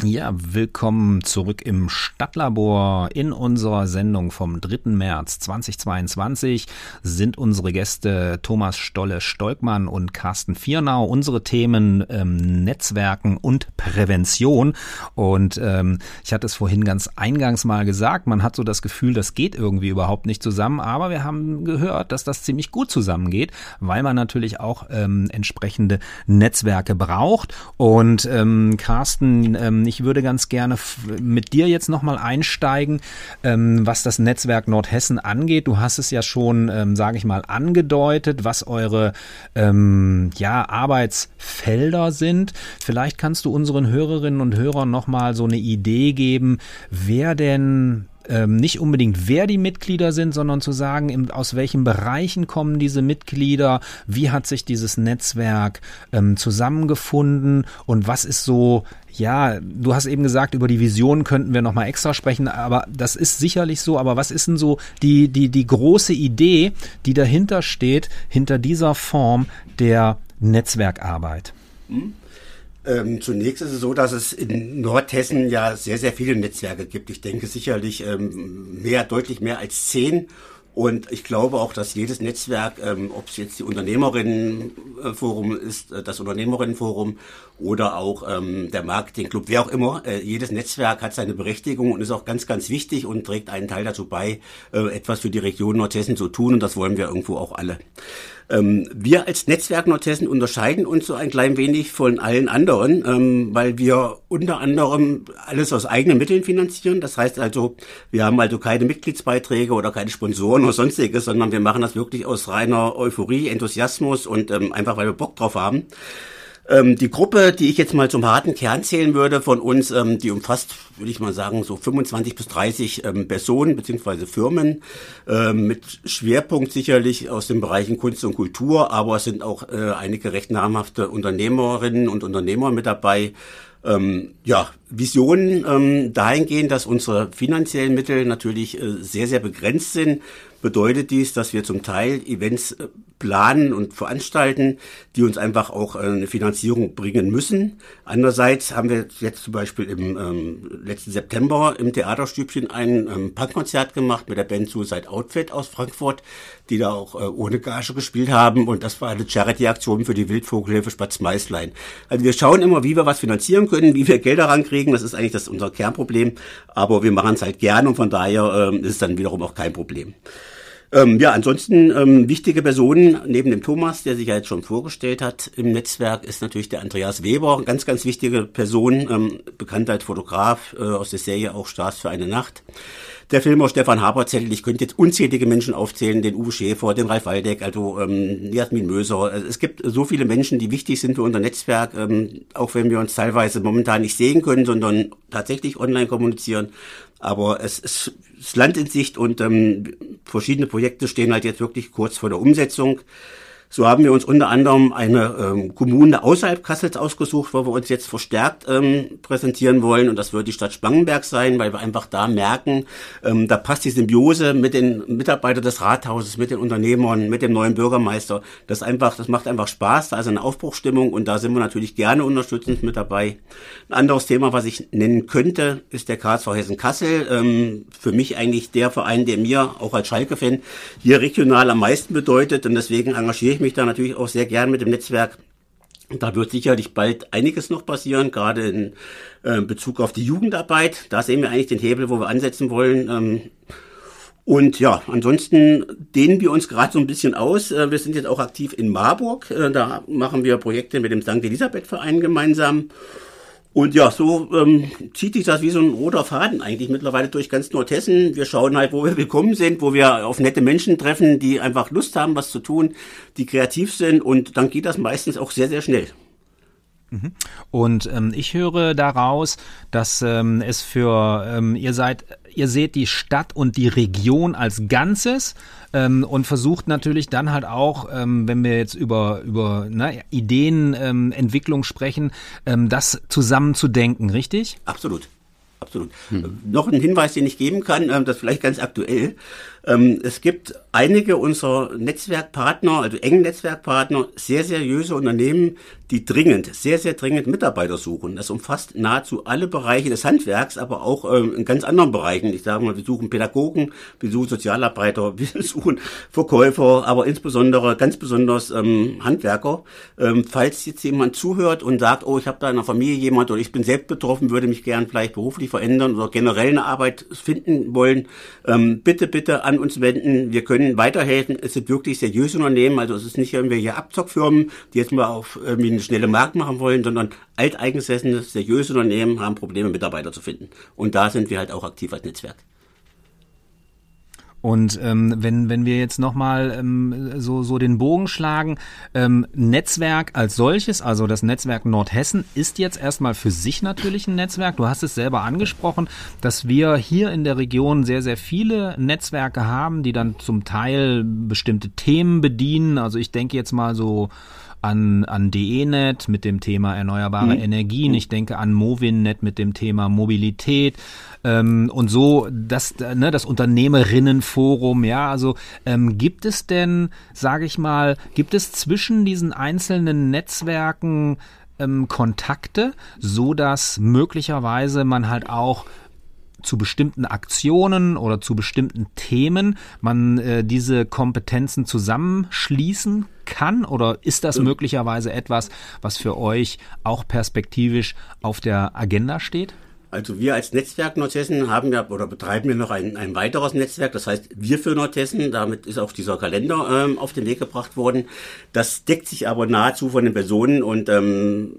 Ja, willkommen zurück im Stadtlabor. In unserer Sendung vom 3. März 2022 sind unsere Gäste Thomas Stolle-Stolkmann und Carsten Viernau. Unsere Themen ähm, Netzwerken und Prävention. Und ähm, ich hatte es vorhin ganz eingangs mal gesagt, man hat so das Gefühl, das geht irgendwie überhaupt nicht zusammen. Aber wir haben gehört, dass das ziemlich gut zusammengeht, weil man natürlich auch ähm, entsprechende Netzwerke braucht. Und ähm, Carsten, ähm, ähm, ich würde ganz gerne mit dir jetzt nochmal einsteigen, ähm, was das Netzwerk Nordhessen angeht. Du hast es ja schon, ähm, sage ich mal, angedeutet, was eure ähm, ja, Arbeitsfelder sind. Vielleicht kannst du unseren Hörerinnen und Hörern nochmal so eine Idee geben, wer denn ähm, nicht unbedingt wer die Mitglieder sind, sondern zu sagen, aus welchen Bereichen kommen diese Mitglieder, wie hat sich dieses Netzwerk ähm, zusammengefunden und was ist so, ja, du hast eben gesagt, über die Vision könnten wir nochmal extra sprechen, aber das ist sicherlich so, aber was ist denn so die, die, die große Idee, die dahinter steht, hinter dieser Form der Netzwerkarbeit? Hm? Ähm, zunächst ist es so, dass es in Nordhessen ja sehr, sehr viele Netzwerke gibt. Ich denke sicherlich ähm, mehr, deutlich mehr als zehn. Und ich glaube auch, dass jedes Netzwerk, ähm, ob es jetzt die Unternehmerinnenforum ist, äh, das Unternehmerinnenforum oder auch ähm, der Marketingclub, wer auch immer, äh, jedes Netzwerk hat seine Berechtigung und ist auch ganz, ganz wichtig und trägt einen Teil dazu bei, äh, etwas für die Region Nordhessen zu tun. Und das wollen wir irgendwo auch alle. Ähm, wir als Netzwerk Nordhessen unterscheiden uns so ein klein wenig von allen anderen, ähm, weil wir unter anderem alles aus eigenen Mitteln finanzieren. Das heißt also, wir haben also keine Mitgliedsbeiträge oder keine Sponsoren oder sonstiges, sondern wir machen das wirklich aus reiner Euphorie, Enthusiasmus und ähm, einfach, weil wir Bock drauf haben. Ähm, die Gruppe, die ich jetzt mal zum harten Kern zählen würde von uns, ähm, die umfasst, würde ich mal sagen, so 25 bis 30 ähm, Personen beziehungsweise Firmen ähm, mit Schwerpunkt sicherlich aus den Bereichen Kunst und Kultur, aber es sind auch äh, einige recht namhafte Unternehmerinnen und Unternehmer mit dabei. Ähm, ja, Visionen ähm, dahingehend, dass unsere finanziellen Mittel natürlich äh, sehr, sehr begrenzt sind bedeutet dies, dass wir zum Teil Events äh, planen und veranstalten, die uns einfach auch äh, eine Finanzierung bringen müssen. Andererseits haben wir jetzt zum Beispiel im ähm, letzten September im Theaterstübchen ein ähm, Punkkonzert gemacht mit der Band Suicide Outfit aus Frankfurt, die da auch äh, ohne Gage gespielt haben und das war eine Charity-Aktion für die Wildvogelhilfe Spatz Meißlein. Also wir schauen immer, wie wir was finanzieren können, wie wir Gelder rankriegen, das ist eigentlich das unser Kernproblem, aber wir machen es halt gern und von daher ähm, ist es dann wiederum auch kein Problem. Ähm, ja, ansonsten ähm, wichtige Personen neben dem Thomas, der sich ja jetzt schon vorgestellt hat im Netzwerk, ist natürlich der Andreas Weber, ganz, ganz wichtige Person, ähm, bekannt als Fotograf äh, aus der Serie auch Stars für eine Nacht. Der Filmer Stefan Haberzettel, ich könnte jetzt unzählige Menschen aufzählen, den Uwe Schäfer, den Ralf Waldeck, also ähm, Jasmin Möser. Also es gibt so viele Menschen, die wichtig sind für unser Netzwerk, ähm, auch wenn wir uns teilweise momentan nicht sehen können, sondern tatsächlich online kommunizieren. Aber es ist Land in Sicht und ähm, verschiedene Projekte stehen halt jetzt wirklich kurz vor der Umsetzung. So haben wir uns unter anderem eine ähm, Kommune außerhalb Kassels ausgesucht, wo wir uns jetzt verstärkt ähm, präsentieren wollen. Und das wird die Stadt Spangenberg sein, weil wir einfach da merken, ähm, da passt die Symbiose mit den Mitarbeitern des Rathauses, mit den Unternehmern, mit dem neuen Bürgermeister. Das einfach, das macht einfach Spaß. Da ist eine Aufbruchstimmung und da sind wir natürlich gerne unterstützend mit dabei. Ein anderes Thema, was ich nennen könnte, ist der KSV Hessen Kassel. Ähm, für mich eigentlich der Verein, der mir auch als Schalke-Fan hier regional am meisten bedeutet. Und deswegen engagiere ich mich da natürlich auch sehr gern mit dem Netzwerk. Da wird sicherlich bald einiges noch passieren, gerade in äh, Bezug auf die Jugendarbeit. Da sehen wir eigentlich den Hebel, wo wir ansetzen wollen. Ähm, und ja, ansonsten dehnen wir uns gerade so ein bisschen aus. Äh, wir sind jetzt auch aktiv in Marburg. Äh, da machen wir Projekte mit dem St. Elisabeth Verein gemeinsam. Und ja, so ähm, zieht sich das wie so ein roter Faden eigentlich mittlerweile durch ganz Nordhessen. Wir schauen halt, wo wir willkommen sind, wo wir auf nette Menschen treffen, die einfach Lust haben, was zu tun, die kreativ sind und dann geht das meistens auch sehr, sehr schnell. Mhm. Und ähm, ich höre daraus, dass ähm, es für ähm, ihr seid, ihr seht die Stadt und die Region als Ganzes ähm, und versucht natürlich dann halt auch, ähm, wenn wir jetzt über, über ne, Ideenentwicklung ähm, sprechen, ähm, das zusammenzudenken, richtig? Absolut. Absolut. Hm. Noch ein Hinweis, den ich geben kann, ähm, das ist vielleicht ganz aktuell. Ähm, es gibt einige unserer Netzwerkpartner, also engen Netzwerkpartner, sehr seriöse Unternehmen, die dringend, sehr, sehr dringend Mitarbeiter suchen. Das umfasst nahezu alle Bereiche des Handwerks, aber auch ähm, in ganz anderen Bereichen. Ich sage mal, wir suchen Pädagogen, wir suchen Sozialarbeiter, wir suchen Verkäufer, aber insbesondere, ganz besonders ähm, Handwerker. Ähm, falls jetzt jemand zuhört und sagt, oh, ich habe da in der Familie jemand oder ich bin selbst betroffen, würde mich gern vielleicht beruflich verändern oder generell eine Arbeit finden wollen, ähm, bitte, bitte an uns wenden. Wir können weiterhelfen. Es sind wirklich seriöse Unternehmen, also es ist nicht irgendwelche Abzockfirmen, die jetzt mal auf eine schnelle Markt machen wollen, sondern alteingesessene, seriöse Unternehmen haben Probleme, Mitarbeiter zu finden. Und da sind wir halt auch aktiv als Netzwerk. Und ähm, wenn, wenn wir jetzt nochmal ähm, so, so den Bogen schlagen, ähm, Netzwerk als solches, also das Netzwerk Nordhessen, ist jetzt erstmal für sich natürlich ein Netzwerk. Du hast es selber angesprochen, dass wir hier in der Region sehr, sehr viele Netzwerke haben, die dann zum Teil bestimmte Themen bedienen. Also ich denke jetzt mal so an, an DE-Net mit dem Thema erneuerbare mhm. Energien. Ich denke an Movin-Net mit dem Thema Mobilität. Ähm, und so das, ne, das Unternehmerinnenforum, ja, also ähm, gibt es denn, sage ich mal, gibt es zwischen diesen einzelnen Netzwerken ähm, Kontakte, so dass möglicherweise man halt auch zu bestimmten Aktionen oder zu bestimmten Themen man äh, diese Kompetenzen zusammenschließen kann? Oder ist das möglicherweise etwas, was für euch auch perspektivisch auf der Agenda steht? Also wir als Netzwerk Nordhessen haben ja oder betreiben wir noch ein, ein weiteres Netzwerk, das heißt Wir für Nordhessen. Damit ist auch dieser Kalender ähm, auf den Weg gebracht worden. Das deckt sich aber nahezu von den Personen und ähm,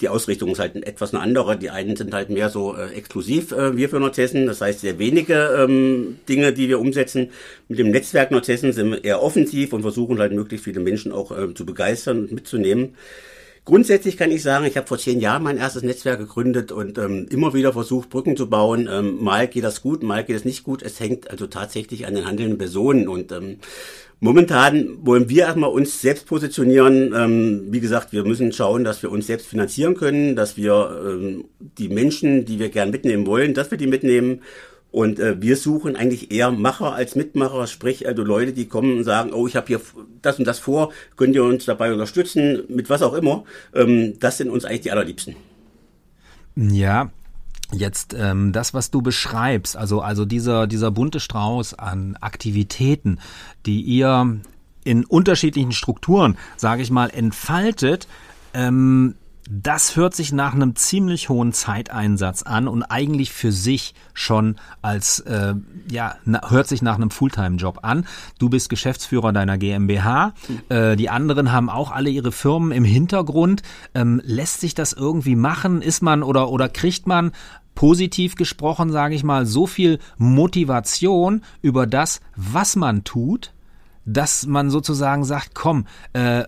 die Ausrichtung ist halt etwas eine andere. Die einen sind halt mehr so äh, exklusiv äh, Wir für Nordhessen, das heißt sehr wenige ähm, Dinge, die wir umsetzen. Mit dem Netzwerk Nordhessen sind wir eher offensiv und versuchen halt möglichst viele Menschen auch äh, zu begeistern und mitzunehmen. Grundsätzlich kann ich sagen, ich habe vor zehn Jahren mein erstes Netzwerk gegründet und ähm, immer wieder versucht, Brücken zu bauen. Ähm, mal geht das gut, mal geht es nicht gut. Es hängt also tatsächlich an den handelnden Personen und ähm, Momentan wollen wir erstmal uns selbst positionieren. Ähm, wie gesagt, wir müssen schauen, dass wir uns selbst finanzieren können, dass wir ähm, die Menschen, die wir gern mitnehmen wollen, dass wir die mitnehmen und äh, wir suchen eigentlich eher Macher als Mitmacher, sprich also Leute, die kommen und sagen, oh, ich habe hier das und das vor, könnt ihr uns dabei unterstützen, mit was auch immer. Ähm, das sind uns eigentlich die allerliebsten. Ja, Jetzt ähm, das, was du beschreibst, also also dieser dieser bunte Strauß an Aktivitäten, die ihr in unterschiedlichen Strukturen, sage ich mal, entfaltet, ähm, das hört sich nach einem ziemlich hohen Zeiteinsatz an und eigentlich für sich schon als, äh, ja, na, hört sich nach einem Fulltime-Job an. Du bist Geschäftsführer deiner GmbH. Äh, die anderen haben auch alle ihre Firmen im Hintergrund. Ähm, lässt sich das irgendwie machen? Ist man oder, oder kriegt man positiv gesprochen, sage ich mal, so viel Motivation über das, was man tut, dass man sozusagen sagt, komm, äh,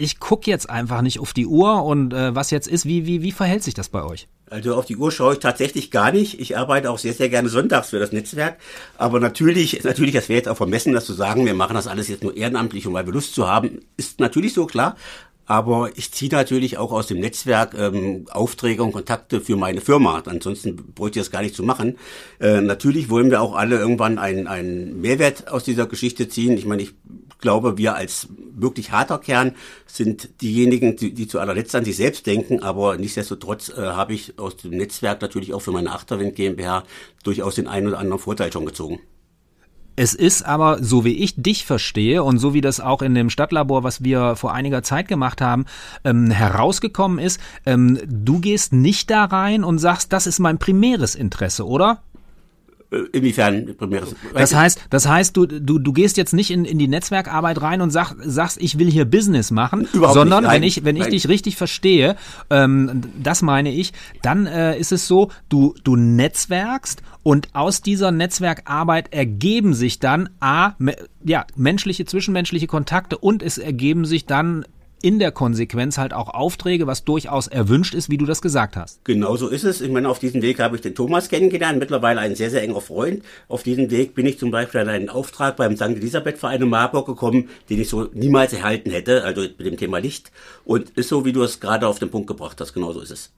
ich gucke jetzt einfach nicht auf die Uhr und äh, was jetzt ist, wie, wie, wie verhält sich das bei euch? Also auf die Uhr schaue ich tatsächlich gar nicht. Ich arbeite auch sehr, sehr gerne sonntags für das Netzwerk. Aber natürlich, natürlich, das wäre jetzt auch vermessen, das zu sagen, wir machen das alles jetzt nur ehrenamtlich und weil wir Lust zu haben, ist natürlich so klar. Aber ich ziehe natürlich auch aus dem Netzwerk ähm, Aufträge und Kontakte für meine Firma. Ansonsten bräuchte ich das gar nicht zu machen. Äh, natürlich wollen wir auch alle irgendwann einen, einen Mehrwert aus dieser Geschichte ziehen. Ich meine, ich glaube, wir als wirklich harter Kern sind diejenigen, die, die zu allerletzt an sich selbst denken, aber nichtsdestotrotz äh, habe ich aus dem Netzwerk natürlich auch für meine Achterwind GmbH durchaus den einen oder anderen Vorteil schon gezogen. Es ist aber, so wie ich dich verstehe und so wie das auch in dem Stadtlabor, was wir vor einiger Zeit gemacht haben, ähm, herausgekommen ist, ähm, du gehst nicht da rein und sagst, das ist mein primäres Interesse, oder? Äh, inwiefern primäres? Das heißt, das heißt, du, du, du gehst jetzt nicht in, in die Netzwerkarbeit rein und sag, sagst, ich will hier Business machen, Überhaupt sondern nicht, wenn ich, wenn ich dich richtig verstehe, ähm, das meine ich, dann äh, ist es so, du, du netzwerkst und aus dieser Netzwerkarbeit ergeben sich dann A, ja, menschliche, zwischenmenschliche Kontakte und es ergeben sich dann in der Konsequenz halt auch Aufträge, was durchaus erwünscht ist, wie du das gesagt hast. Genau so ist es. Ich meine, auf diesem Weg habe ich den Thomas kennengelernt, mittlerweile ein sehr, sehr enger Freund. Auf diesem Weg bin ich zum Beispiel an einen Auftrag beim St. Elisabeth Verein in Marburg gekommen, den ich so niemals erhalten hätte, also mit dem Thema Licht. Und ist so, wie du es gerade auf den Punkt gebracht hast. Genau so ist es.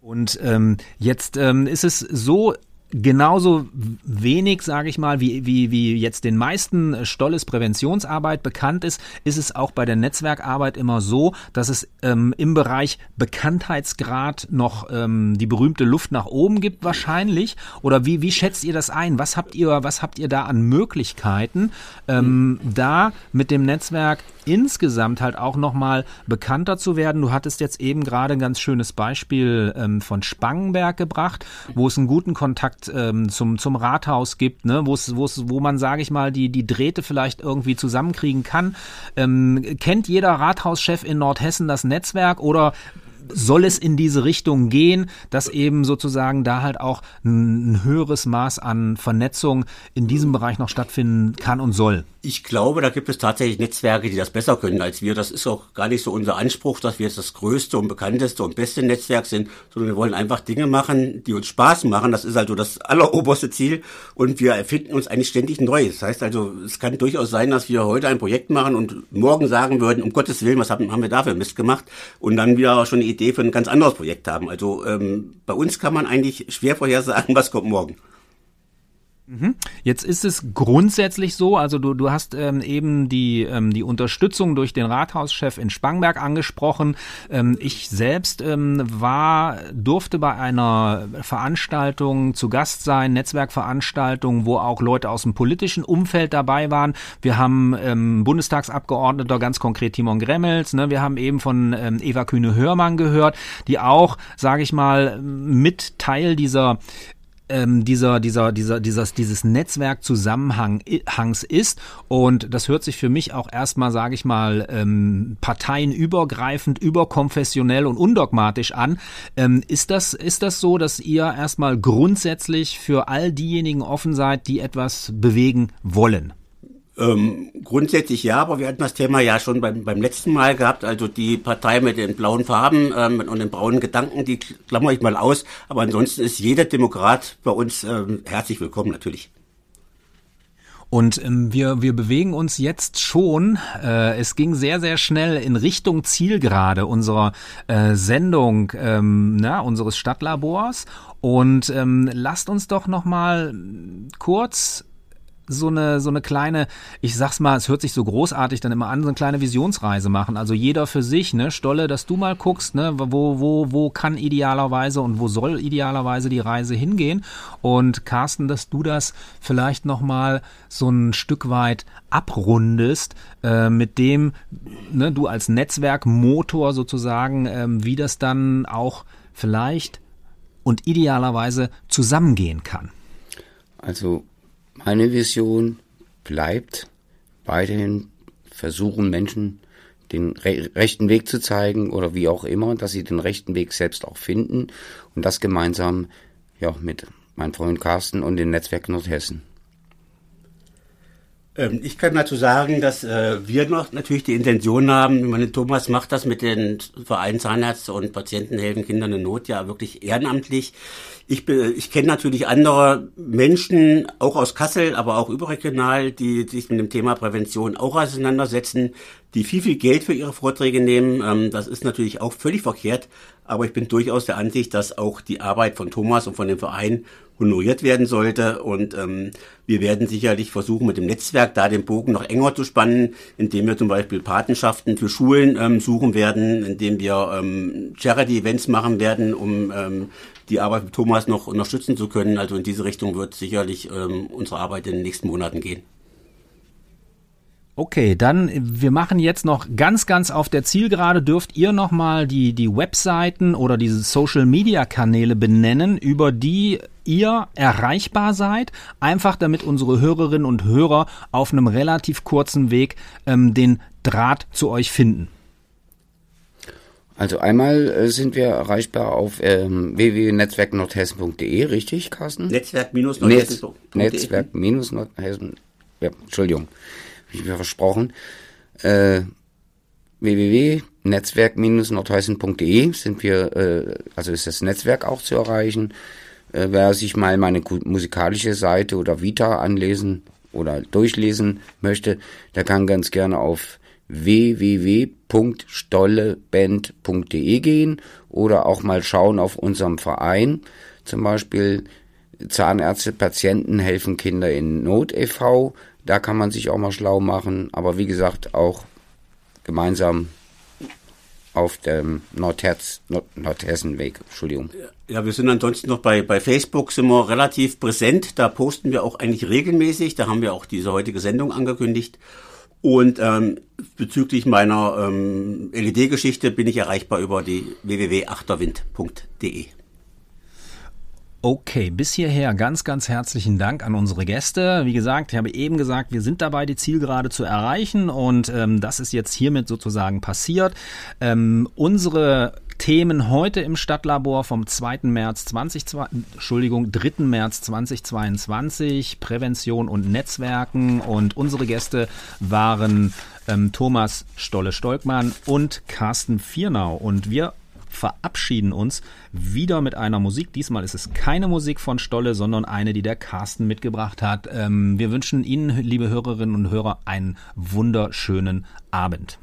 Und ähm, jetzt ähm, ist es so, genauso wenig, sage ich mal, wie, wie, wie jetzt den meisten Stolles Präventionsarbeit bekannt ist, ist es auch bei der Netzwerkarbeit immer so, dass es ähm, im Bereich Bekanntheitsgrad noch ähm, die berühmte Luft nach oben gibt wahrscheinlich. Oder wie, wie schätzt ihr das ein? Was habt ihr, was habt ihr da an Möglichkeiten, ähm, da mit dem Netzwerk insgesamt halt auch nochmal bekannter zu werden? Du hattest jetzt eben gerade ein ganz schönes Beispiel ähm, von Spangenberg gebracht, wo es einen guten Kontakt ähm, zum, zum Rathaus gibt, ne, wo es, wo es, wo man, sage ich mal, die, die Drähte vielleicht irgendwie zusammenkriegen kann. Ähm, kennt jeder Rathauschef in Nordhessen das Netzwerk oder soll es in diese Richtung gehen, dass eben sozusagen da halt auch ein höheres Maß an Vernetzung in diesem Bereich noch stattfinden kann und soll? Ich glaube, da gibt es tatsächlich Netzwerke, die das besser können als wir. Das ist auch gar nicht so unser Anspruch, dass wir jetzt das größte und bekannteste und beste Netzwerk sind, sondern wir wollen einfach Dinge machen, die uns Spaß machen. Das ist also das alleroberste Ziel und wir erfinden uns eigentlich ständig neu. Das heißt also, es kann durchaus sein, dass wir heute ein Projekt machen und morgen sagen würden, um Gottes Willen, was haben, haben wir dafür Mist gemacht und dann wieder schon eine Idee für ein ganz anderes Projekt haben. Also ähm, bei uns kann man eigentlich schwer vorhersagen, was kommt morgen. Mhm. Jetzt ist es grundsätzlich so, also du, du hast ähm, eben die, ähm, die Unterstützung durch den Rathauschef in Spangberg angesprochen. Ähm, ich selbst ähm, war, durfte bei einer Veranstaltung zu Gast sein, Netzwerkveranstaltung, wo auch Leute aus dem politischen Umfeld dabei waren. Wir haben ähm, Bundestagsabgeordneter, ganz konkret Timon Gremmels, ne? wir haben eben von ähm, Eva Kühne-Hörmann gehört, die auch, sage ich mal, mit Teil dieser ähm, dieser, dieser, dieser, dieses, dieses Netzwerk Zusammenhangs ist. Und das hört sich für mich auch erstmal, sage ich mal, ähm, parteienübergreifend, überkonfessionell und undogmatisch an. Ähm, ist, das, ist das so, dass ihr erstmal grundsätzlich für all diejenigen offen seid, die etwas bewegen wollen? Ähm, grundsätzlich ja, aber wir hatten das Thema ja schon beim, beim letzten Mal gehabt. Also die Partei mit den blauen Farben ähm, und den braunen Gedanken, die klammer ich mal aus. Aber ansonsten ist jeder Demokrat bei uns ähm, herzlich willkommen natürlich. Und ähm, wir, wir bewegen uns jetzt schon, äh, es ging sehr, sehr schnell in Richtung Zielgerade unserer äh, Sendung, ähm, na, unseres Stadtlabors. Und ähm, lasst uns doch noch mal kurz so eine, so eine kleine, ich sag's mal, es hört sich so großartig dann immer an, so eine kleine Visionsreise machen. Also jeder für sich, ne? Stolle, dass du mal guckst, ne? Wo, wo, wo kann idealerweise und wo soll idealerweise die Reise hingehen? Und Carsten, dass du das vielleicht nochmal so ein Stück weit abrundest, äh, mit dem, ne, du als Netzwerkmotor sozusagen, ähm, wie das dann auch vielleicht und idealerweise zusammengehen kann. Also meine Vision bleibt weiterhin versuchen, Menschen den re rechten Weg zu zeigen oder wie auch immer, dass sie den rechten Weg selbst auch finden und das gemeinsam ja mit meinem Freund Carsten und dem Netzwerk Nordhessen. Ähm, ich kann dazu sagen, dass äh, wir noch natürlich die Intention haben, meine, Thomas macht das mit den Vereinen Zahnärzte und Patientenhelfen Kindern in Not ja wirklich ehrenamtlich. Ich, ich kenne natürlich andere Menschen, auch aus Kassel, aber auch überregional, die sich mit dem Thema Prävention auch auseinandersetzen, die viel, viel Geld für ihre Vorträge nehmen. Ähm, das ist natürlich auch völlig verkehrt, aber ich bin durchaus der Ansicht, dass auch die Arbeit von Thomas und von dem Verein honoriert werden sollte. Und ähm, wir werden sicherlich versuchen, mit dem Netzwerk da den Bogen noch enger zu spannen, indem wir zum Beispiel Patenschaften für Schulen ähm, suchen werden, indem wir ähm, Charity-Events machen werden, um ähm, die Arbeit mit Thomas noch unterstützen zu können. Also in diese Richtung wird sicherlich ähm, unsere Arbeit in den nächsten Monaten gehen. Okay, dann wir machen jetzt noch ganz, ganz auf der Zielgerade. Dürft ihr nochmal die, die Webseiten oder diese Social Media Kanäle benennen, über die ihr erreichbar seid? Einfach damit unsere Hörerinnen und Hörer auf einem relativ kurzen Weg ähm, den Draht zu euch finden. Also einmal äh, sind wir erreichbar auf ähm, www.netzwerknordhessen.de, richtig, Carsten? Netzwerk-nordhessen.de. Netzwerk-nordhessen, ja, Entschuldigung mir versprochen. Äh, www.netzwerk-nordheißen.de sind wir, äh, also ist das Netzwerk auch zu erreichen. Äh, wer sich mal meine musikalische Seite oder Vita anlesen oder durchlesen möchte, der kann ganz gerne auf www.stolleband.de gehen oder auch mal schauen auf unserem Verein, zum Beispiel Zahnärzte, Patienten helfen Kinder in Not e.V. Da kann man sich auch mal schlau machen, aber wie gesagt, auch gemeinsam auf dem Nordherz, Nord Nordhessenweg. Entschuldigung. Ja, wir sind ansonsten noch bei, bei Facebook sind wir relativ präsent. Da posten wir auch eigentlich regelmäßig. Da haben wir auch diese heutige Sendung angekündigt. Und ähm, bezüglich meiner ähm, LED-Geschichte bin ich erreichbar über die www.achterwind.de. Okay, bis hierher ganz, ganz herzlichen Dank an unsere Gäste. Wie gesagt, ich habe eben gesagt, wir sind dabei, die Zielgerade zu erreichen und ähm, das ist jetzt hiermit sozusagen passiert. Ähm, unsere Themen heute im Stadtlabor vom 2. März 20, Entschuldigung, 3. März 2022, Prävention und Netzwerken und unsere Gäste waren ähm, Thomas Stolle-Stolkmann und Carsten Viernau und wir verabschieden uns wieder mit einer Musik. Diesmal ist es keine Musik von Stolle, sondern eine, die der Carsten mitgebracht hat. Ähm, wir wünschen Ihnen, liebe Hörerinnen und Hörer, einen wunderschönen Abend.